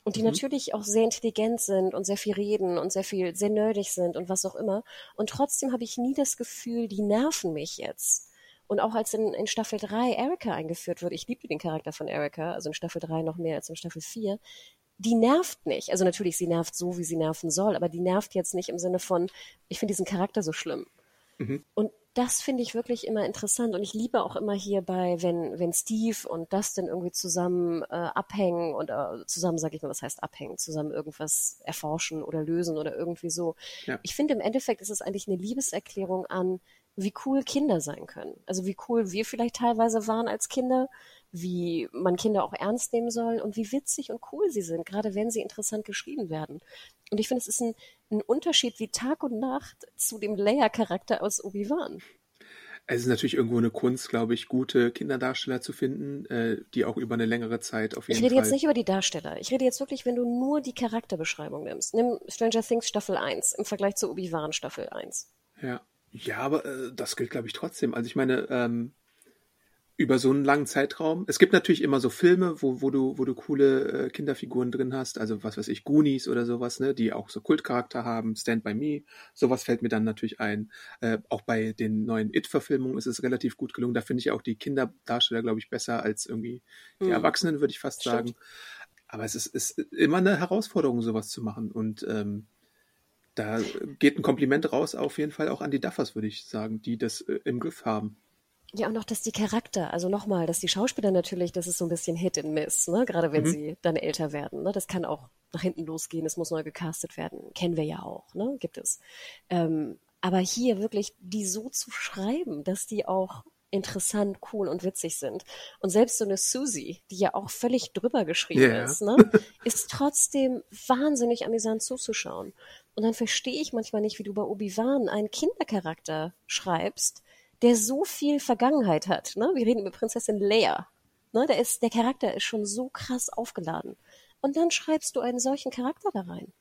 und die mhm. natürlich auch sehr intelligent sind und sehr viel reden und sehr viel, sehr nerdig sind und was auch immer. Und trotzdem habe ich nie das Gefühl, die nerven mich jetzt. Und auch als in, in Staffel 3 Erika eingeführt wird, ich liebe den Charakter von Erika, also in Staffel 3 noch mehr als in Staffel 4, die nervt nicht. Also natürlich, sie nervt so, wie sie nerven soll, aber die nervt jetzt nicht im Sinne von, ich finde diesen Charakter so schlimm. Mhm. Und das finde ich wirklich immer interessant und ich liebe auch immer hier bei, wenn, wenn Steve und Dustin irgendwie zusammen äh, abhängen und äh, zusammen, sage ich mal, was heißt abhängen, zusammen irgendwas erforschen oder lösen oder irgendwie so. Ja. Ich finde im Endeffekt ist es eigentlich eine Liebeserklärung an, wie cool Kinder sein können. Also wie cool wir vielleicht teilweise waren als Kinder, wie man Kinder auch ernst nehmen soll und wie witzig und cool sie sind, gerade wenn sie interessant geschrieben werden. Und ich finde, es ist ein, ein Unterschied wie Tag und Nacht zu dem Leia-Charakter aus Obi-Wan. Es ist natürlich irgendwo eine Kunst, glaube ich, gute Kinderdarsteller zu finden, äh, die auch über eine längere Zeit auf jeden Fall. Ich rede Fall jetzt nicht über die Darsteller. Ich rede jetzt wirklich, wenn du nur die Charakterbeschreibung nimmst. Nimm Stranger Things Staffel 1 im Vergleich zu Obi-Wan Staffel 1. Ja. Ja, aber äh, das gilt, glaube ich, trotzdem. Also ich meine, ähm, über so einen langen Zeitraum. Es gibt natürlich immer so Filme, wo, wo du, wo du coole äh, Kinderfiguren drin hast, also was weiß ich, Goonies oder sowas, ne, die auch so Kultcharakter haben, Stand by Me, sowas fällt mir dann natürlich ein. Äh, auch bei den neuen It-Verfilmungen ist es relativ gut gelungen. Da finde ich auch die Kinderdarsteller, glaube ich, besser als irgendwie die mhm. Erwachsenen, würde ich fast Stimmt. sagen. Aber es ist, ist immer eine Herausforderung, sowas zu machen. Und ähm, da geht ein Kompliment raus auf jeden Fall auch an die Duffers, würde ich sagen, die das äh, im Griff haben. Ja, und noch, dass die Charakter, also nochmal, dass die Schauspieler natürlich, das ist so ein bisschen Hit and Miss, ne? gerade wenn mhm. sie dann älter werden. Ne? Das kann auch nach hinten losgehen, es muss neu gecastet werden. Kennen wir ja auch, ne? gibt es. Ähm, aber hier wirklich die so zu schreiben, dass die auch interessant, cool und witzig sind. Und selbst so eine Susie, die ja auch völlig drüber geschrieben yeah. ist, ne, ist trotzdem wahnsinnig amüsant zuzuschauen. Und dann verstehe ich manchmal nicht, wie du bei Obi-Wan einen Kindercharakter schreibst, der so viel Vergangenheit hat. Ne? Wir reden über Prinzessin Leia. Ne? Der, ist, der Charakter ist schon so krass aufgeladen. Und dann schreibst du einen solchen Charakter da rein.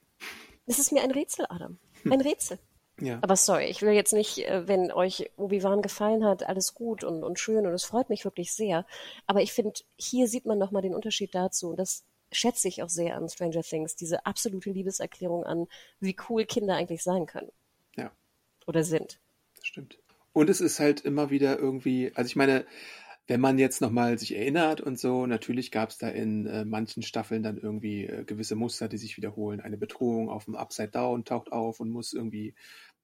Das ist mir ein Rätsel, Adam. Ein Rätsel. Ja. Aber sorry, ich will jetzt nicht, äh, wenn euch Obi-Wan gefallen hat, alles gut und, und schön und es freut mich wirklich sehr. Aber ich finde, hier sieht man nochmal den Unterschied dazu. Und das schätze ich auch sehr an Stranger Things, diese absolute Liebeserklärung an, wie cool Kinder eigentlich sein können. Ja. Oder sind. Das stimmt. Und es ist halt immer wieder irgendwie, also ich meine, wenn man jetzt nochmal sich erinnert und so, natürlich gab es da in äh, manchen Staffeln dann irgendwie äh, gewisse Muster, die sich wiederholen. Eine Bedrohung auf dem Upside Down taucht auf und muss irgendwie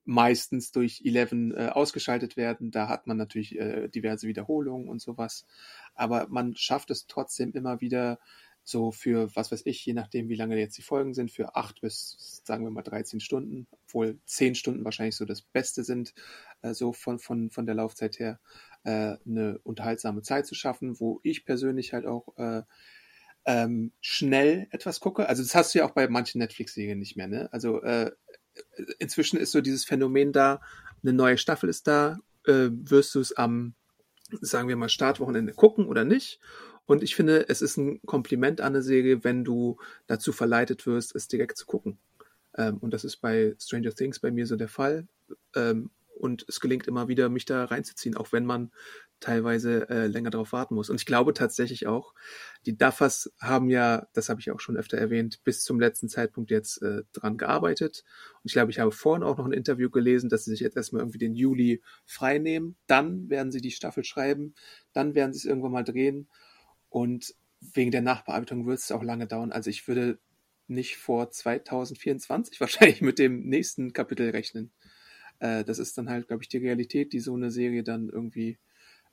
meistens durch Eleven äh, ausgeschaltet werden. Da hat man natürlich äh, diverse Wiederholungen und sowas. Aber man schafft es trotzdem immer wieder, so für, was weiß ich, je nachdem, wie lange jetzt die Folgen sind, für acht bis, sagen wir mal, 13 Stunden, obwohl zehn Stunden wahrscheinlich so das Beste sind, äh, so von, von, von der Laufzeit her, äh, eine unterhaltsame Zeit zu schaffen, wo ich persönlich halt auch äh, ähm, schnell etwas gucke. Also das hast du ja auch bei manchen Netflix-Serien nicht mehr, ne? Also äh, inzwischen ist so dieses Phänomen da, eine neue Staffel ist da, äh, wirst du es am, sagen wir mal, Startwochenende gucken oder nicht? Und ich finde, es ist ein Kompliment an eine Serie, wenn du dazu verleitet wirst, es direkt zu gucken. Ähm, und das ist bei Stranger Things bei mir so der Fall. Ähm, und es gelingt immer wieder, mich da reinzuziehen, auch wenn man teilweise äh, länger darauf warten muss. Und ich glaube tatsächlich auch, die Duffers haben ja, das habe ich auch schon öfter erwähnt, bis zum letzten Zeitpunkt jetzt äh, dran gearbeitet. Und ich glaube, ich habe vorhin auch noch ein Interview gelesen, dass sie sich jetzt erstmal irgendwie den Juli frei nehmen. Dann werden sie die Staffel schreiben, dann werden sie es irgendwann mal drehen. Und wegen der Nachbearbeitung wird es auch lange dauern. Also ich würde nicht vor 2024 wahrscheinlich mit dem nächsten Kapitel rechnen. Äh, das ist dann halt, glaube ich, die Realität, die so eine Serie dann irgendwie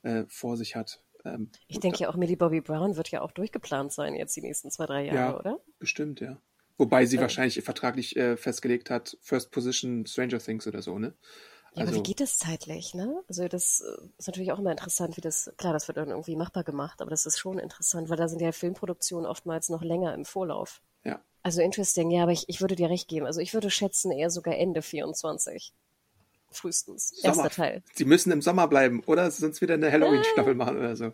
äh, vor sich hat. Ähm, ich denke ja auch, Millie Bobby Brown wird ja auch durchgeplant sein jetzt die nächsten zwei, drei Jahre, ja, oder? Bestimmt, ja. Wobei sie äh, wahrscheinlich vertraglich äh, festgelegt hat, First Position Stranger Things oder so, ne? Ja, also, aber wie geht das zeitlich, ne? Also das äh, ist natürlich auch immer interessant, wie das, klar, das wird dann irgendwie machbar gemacht, aber das ist schon interessant, weil da sind ja Filmproduktionen oftmals noch länger im Vorlauf. Ja. Also interesting, ja, aber ich, ich würde dir recht geben. Also ich würde schätzen eher sogar Ende 24 frühestens. Sommer. Erster Teil. Sie müssen im Sommer bleiben, oder? Sonst wieder eine Halloween-Staffel machen oder so.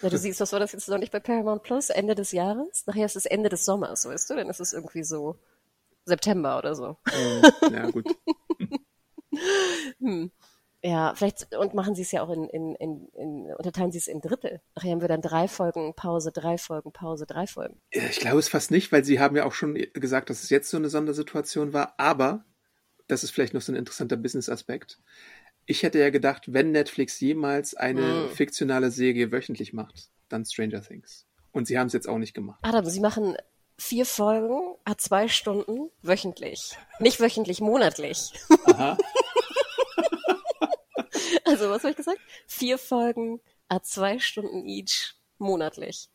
Ja, du siehst, was war das jetzt noch nicht bei Paramount Plus? Ende des Jahres? Nachher ist es Ende des Sommers, weißt du? Dann ist es irgendwie so September oder so. Hm, ja, gut. hm. Ja, vielleicht, und machen sie es ja auch in, in, in, in unterteilen sie es in Drittel. Nachher haben wir dann drei Folgen Pause, drei Folgen Pause, drei Folgen. Ich glaube es fast nicht, weil sie haben ja auch schon gesagt, dass es jetzt so eine Sondersituation war, aber das ist vielleicht noch so ein interessanter Business-Aspekt. Ich hätte ja gedacht, wenn Netflix jemals eine hm. fiktionale Serie wöchentlich macht, dann Stranger Things. Und sie haben es jetzt auch nicht gemacht. Adam, sie machen vier Folgen, hat zwei Stunden wöchentlich. Nicht wöchentlich, monatlich. Aha. also, was habe ich gesagt? Vier Folgen, hat zwei Stunden each, monatlich.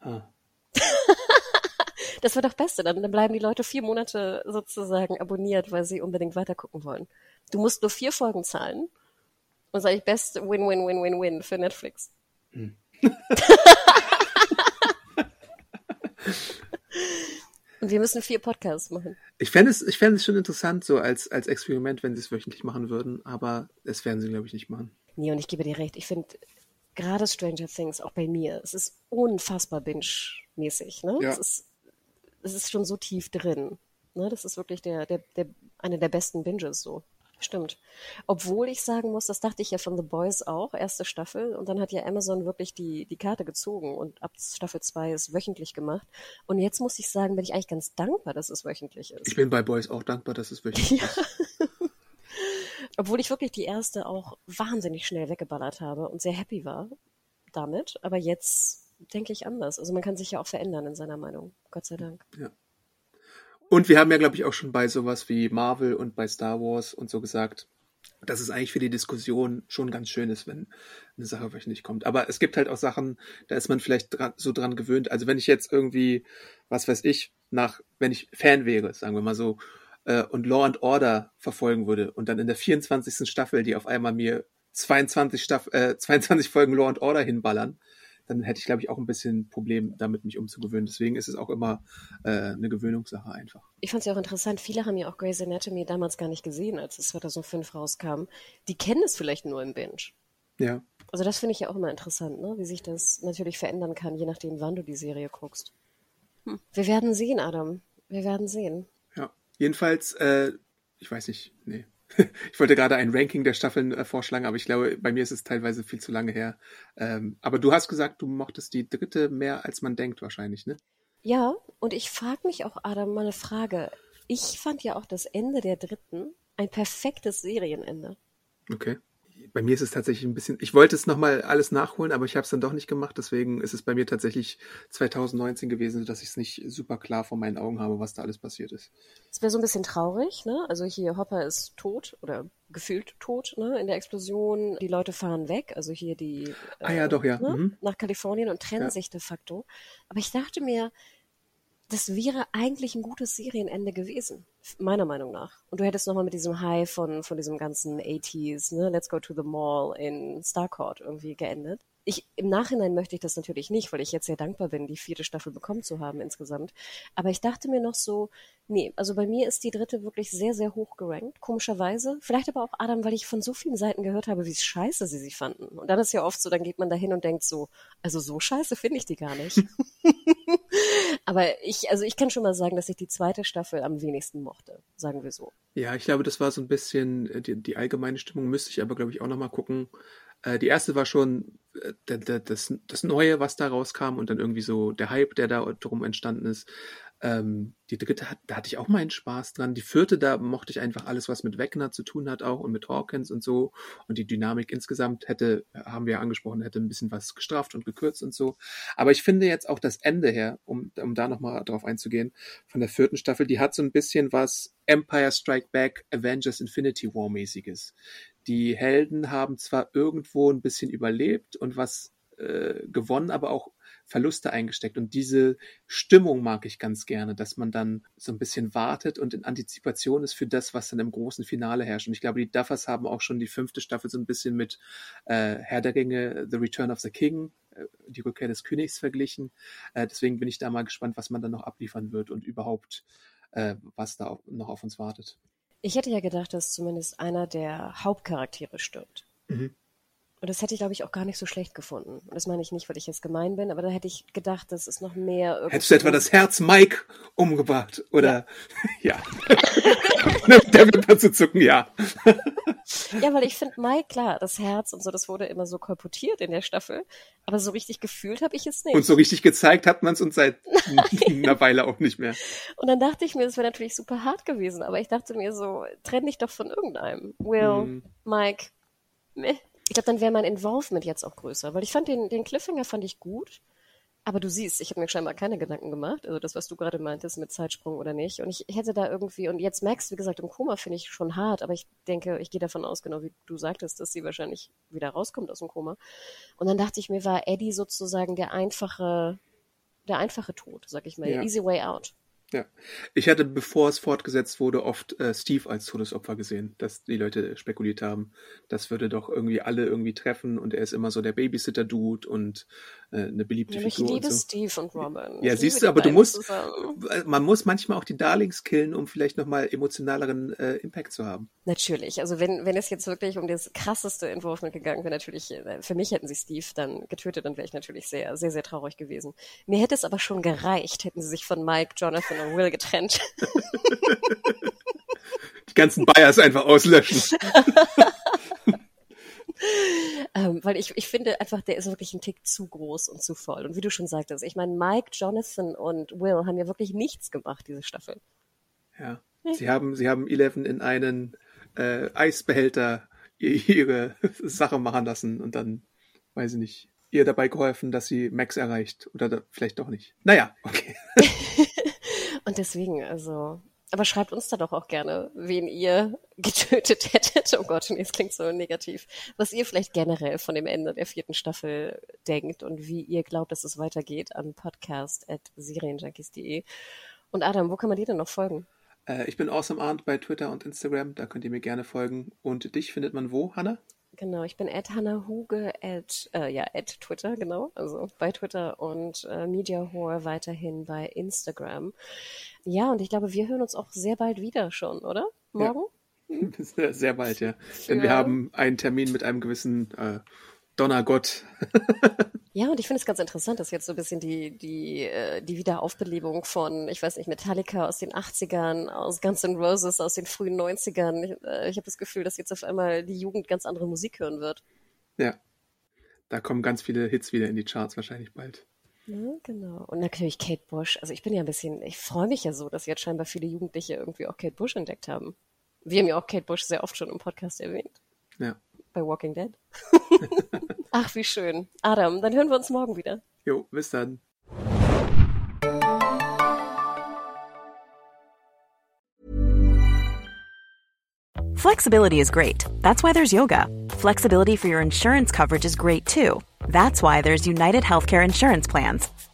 Ah. Das war doch Beste. Dann, dann bleiben die Leute vier Monate sozusagen abonniert, weil sie unbedingt weitergucken wollen. Du musst nur vier Folgen zahlen. Und sage ich, best Win-Win-Win-Win-Win für Netflix. Hm. Und wir müssen vier Podcasts machen. Ich fände es, ich fände es schon interessant, so als, als Experiment, wenn sie es wöchentlich machen würden, aber das werden sie, glaube ich, nicht machen. Nee, und ich gebe dir recht. Ich finde, gerade Stranger Things, auch bei mir, es ist unfassbar binge-mäßig. Ne? Ja. Es ist es ist schon so tief drin. Ne? Das ist wirklich der, der, der, eine der besten Binges so. Stimmt. Obwohl ich sagen muss, das dachte ich ja von The Boys auch, erste Staffel. Und dann hat ja Amazon wirklich die, die Karte gezogen und ab Staffel 2 ist wöchentlich gemacht. Und jetzt muss ich sagen, bin ich eigentlich ganz dankbar, dass es wöchentlich ist. Ich bin bei Boys auch dankbar, dass es wöchentlich ja. ist. Obwohl ich wirklich die erste auch wahnsinnig schnell weggeballert habe und sehr happy war damit. Aber jetzt denke ich anders. Also man kann sich ja auch verändern in seiner Meinung. Gott sei Dank. Ja. Und wir haben ja, glaube ich, auch schon bei sowas wie Marvel und bei Star Wars und so gesagt, dass es eigentlich für die Diskussion schon ganz schön ist, wenn eine Sache wöchentlich kommt. Aber es gibt halt auch Sachen, da ist man vielleicht dran, so dran gewöhnt. Also wenn ich jetzt irgendwie, was weiß ich, nach, wenn ich Fan wäre, sagen wir mal so, äh, und Law and Order verfolgen würde und dann in der 24. Staffel, die auf einmal mir 22, Staff äh, 22 Folgen Law and Order hinballern, dann hätte ich, glaube ich, auch ein bisschen Problem damit, mich umzugewöhnen. Deswegen ist es auch immer äh, eine Gewöhnungssache einfach. Ich fand es ja auch interessant, viele haben ja auch Grey's Anatomy damals gar nicht gesehen, als es 2005 rauskam. Die kennen es vielleicht nur im Binge. Ja. Also das finde ich ja auch immer interessant, ne? wie sich das natürlich verändern kann, je nachdem, wann du die Serie guckst. Hm. Wir werden sehen, Adam. Wir werden sehen. Ja, jedenfalls, äh, ich weiß nicht, nee, ich wollte gerade ein Ranking der Staffeln äh, vorschlagen, aber ich glaube, bei mir ist es teilweise viel zu lange her. Ähm, aber du hast gesagt, du mochtest die dritte mehr, als man denkt wahrscheinlich, ne? Ja, und ich frage mich auch, Adam, mal eine Frage. Ich fand ja auch das Ende der dritten ein perfektes Serienende. Okay. Bei mir ist es tatsächlich ein bisschen, ich wollte es nochmal alles nachholen, aber ich habe es dann doch nicht gemacht. Deswegen ist es bei mir tatsächlich 2019 gewesen, dass ich es nicht super klar vor meinen Augen habe, was da alles passiert ist. Es wäre so ein bisschen traurig, ne? Also hier Hopper ist tot oder gefühlt tot, ne? In der Explosion. Die Leute fahren weg, also hier die. Ah ja, doch, ja. Ne? Mhm. Nach Kalifornien und trennen Ja. sich de facto. Aber ich dachte mir, das wäre eigentlich ein gutes Serienende gewesen, meiner Meinung nach. Und du hättest nochmal mit diesem High von, von diesem ganzen 80s, ne, Let's Go to the Mall in Starcourt irgendwie geendet. Ich, im Nachhinein möchte ich das natürlich nicht, weil ich jetzt sehr dankbar bin, die vierte Staffel bekommen zu haben insgesamt. Aber ich dachte mir noch so, nee, also bei mir ist die dritte wirklich sehr, sehr hoch gerankt, komischerweise. Vielleicht aber auch Adam, weil ich von so vielen Seiten gehört habe, wie scheiße sie sie fanden. Und dann ist ja oft so, dann geht man da hin und denkt so, also so scheiße finde ich die gar nicht. Aber ich, also ich kann schon mal sagen, dass ich die zweite Staffel am wenigsten mochte, sagen wir so. Ja, ich glaube, das war so ein bisschen äh, die, die allgemeine Stimmung, müsste ich aber, glaube ich, auch nochmal gucken. Äh, die erste war schon äh, das, das Neue, was da rauskam und dann irgendwie so der Hype, der da drum entstanden ist. Ähm, die dritte, hat, da hatte ich auch meinen Spaß dran. Die vierte, da mochte ich einfach alles, was mit Wegner zu tun hat auch und mit Hawkins und so. Und die Dynamik insgesamt hätte, haben wir ja angesprochen, hätte ein bisschen was gestrafft und gekürzt und so. Aber ich finde jetzt auch das Ende her, um, um da nochmal drauf einzugehen, von der vierten Staffel, die hat so ein bisschen was Empire Strike Back, Avengers Infinity War mäßiges. Die Helden haben zwar irgendwo ein bisschen überlebt und was äh, gewonnen, aber auch Verluste eingesteckt. Und diese Stimmung mag ich ganz gerne, dass man dann so ein bisschen wartet und in Antizipation ist für das, was dann im großen Finale herrscht. Und ich glaube, die Duffers haben auch schon die fünfte Staffel so ein bisschen mit äh, Herr der Ringe, The Return of the King, äh, die Rückkehr des Königs verglichen. Äh, deswegen bin ich da mal gespannt, was man dann noch abliefern wird und überhaupt, äh, was da auf, noch auf uns wartet. Ich hätte ja gedacht, dass zumindest einer der Hauptcharaktere stirbt. Mhm. Und das hätte ich, glaube ich, auch gar nicht so schlecht gefunden. Und das meine ich nicht, weil ich jetzt gemein bin, aber da hätte ich gedacht, dass es noch mehr irgendwie. Hättest du etwa das Herz Mike umgebracht? Oder ja. Der wird dazu zucken, ja. Ja, weil ich finde, Mike, klar, das Herz und so, das wurde immer so kolportiert in der Staffel. Aber so richtig gefühlt habe ich es nicht. Und so richtig gezeigt hat man es uns seit einer Weile auch nicht mehr. Und dann dachte ich mir, das wäre natürlich super hart gewesen, aber ich dachte mir so, trenn dich doch von irgendeinem. Will, Mhm. Mike, meh. Ich glaube, dann wäre mein Involvement jetzt auch größer, weil ich fand den, den Cliffhanger fand ich gut. Aber du siehst, ich habe mir scheinbar keine Gedanken gemacht. Also das, was du gerade meintest mit Zeitsprung oder nicht. Und ich hätte da irgendwie, und jetzt Max, wie gesagt, im Koma finde ich schon hart, aber ich denke, ich gehe davon aus, genau wie du sagtest, dass sie wahrscheinlich wieder rauskommt aus dem Koma. Und dann dachte ich mir, war Eddie sozusagen der einfache, der einfache Tod, sag ich mal, Ja. easy way out. Ja. Ich hatte, bevor es fortgesetzt wurde, oft äh, Steve als Todesopfer gesehen, dass die Leute spekuliert haben, das würde doch irgendwie alle irgendwie treffen und er ist immer so der Babysitter-Dude und äh, eine beliebte Ja, aber ich Figur liebe und so. Steve und Robin. Ja, Ich siehst du, aber du musst, zusammen. man muss manchmal auch die Darlings killen, um vielleicht nochmal emotionaleren äh, Impact zu haben. Natürlich. Also wenn, wenn es jetzt wirklich um das krasseste Involvement gegangen wäre, natürlich, äh, für mich hätten sie Steve dann getötet, dann wäre ich natürlich sehr, sehr, sehr traurig gewesen. Mir hätte es aber schon gereicht, hätten sie sich von Mike, Jonathan und Will getrennt. Die ganzen Bias einfach auslöschen. ähm, weil ich, ich finde einfach, der ist wirklich ein Tick zu groß und zu voll. Und wie du schon sagtest, ich meine, Mike, Jonathan und Will haben ja wirklich nichts gemacht, diese Staffel. Ja. Sie haben, sie haben Eleven in einen äh, Eisbehälter ihre Sache machen lassen und dann, weiß ich nicht, ihr dabei geholfen, dass sie Max erreicht. Oder da, vielleicht doch nicht. Naja, okay. Und deswegen, also, aber schreibt uns da doch auch gerne, wen ihr getötet hättet. Oh Gott, nee, es klingt so negativ. Was ihr vielleicht generell von dem Ende der vierten Staffel denkt und wie ihr glaubt, dass es weitergeht an podcast.serienjunkies.de. Und Adam, wo kann man dir denn noch folgen? Äh, ich bin Awesome Arndt bei Twitter und Instagram. Da könnt ihr mir gerne folgen. Und dich findet man wo, Hanna? Genau, ich bin at Hannah Huge at, äh, ja, at Twitter, genau, also bei Twitter und äh, Media Whore weiterhin bei Instagram. Ja, und ich glaube, wir hören uns auch sehr bald wieder schon, oder? Morgen? Sehr, sehr bald, ja. Denn wir Ja. haben einen Termin mit einem gewissen äh, Donnergott. Ja, und ich finde es ganz interessant, dass jetzt so ein bisschen die, die, äh, die Wiederaufbelebung von, ich weiß nicht, Metallica aus den 80ern, aus Guns N' Roses aus den frühen 90ern. Ich, äh, ich habe das Gefühl, dass jetzt auf einmal die Jugend ganz andere Musik hören wird. Ja. Da kommen ganz viele Hits wieder in die Charts wahrscheinlich bald. Ja, genau. Und natürlich Kate Bush. Also ich bin ja ein bisschen, ich freue mich ja so, dass jetzt scheinbar viele Jugendliche irgendwie auch Kate Bush entdeckt haben. Wir haben ja auch Kate Bush sehr oft schon im Podcast erwähnt. Ja. Bei Walking Dead. Ach, wie schön. Adam, dann hören wir uns morgen wieder. Jo, bis dann. Flexibility is great. That's why there's yoga. Flexibility for your insurance coverage is great too. That's why there's United Healthcare Insurance Plans.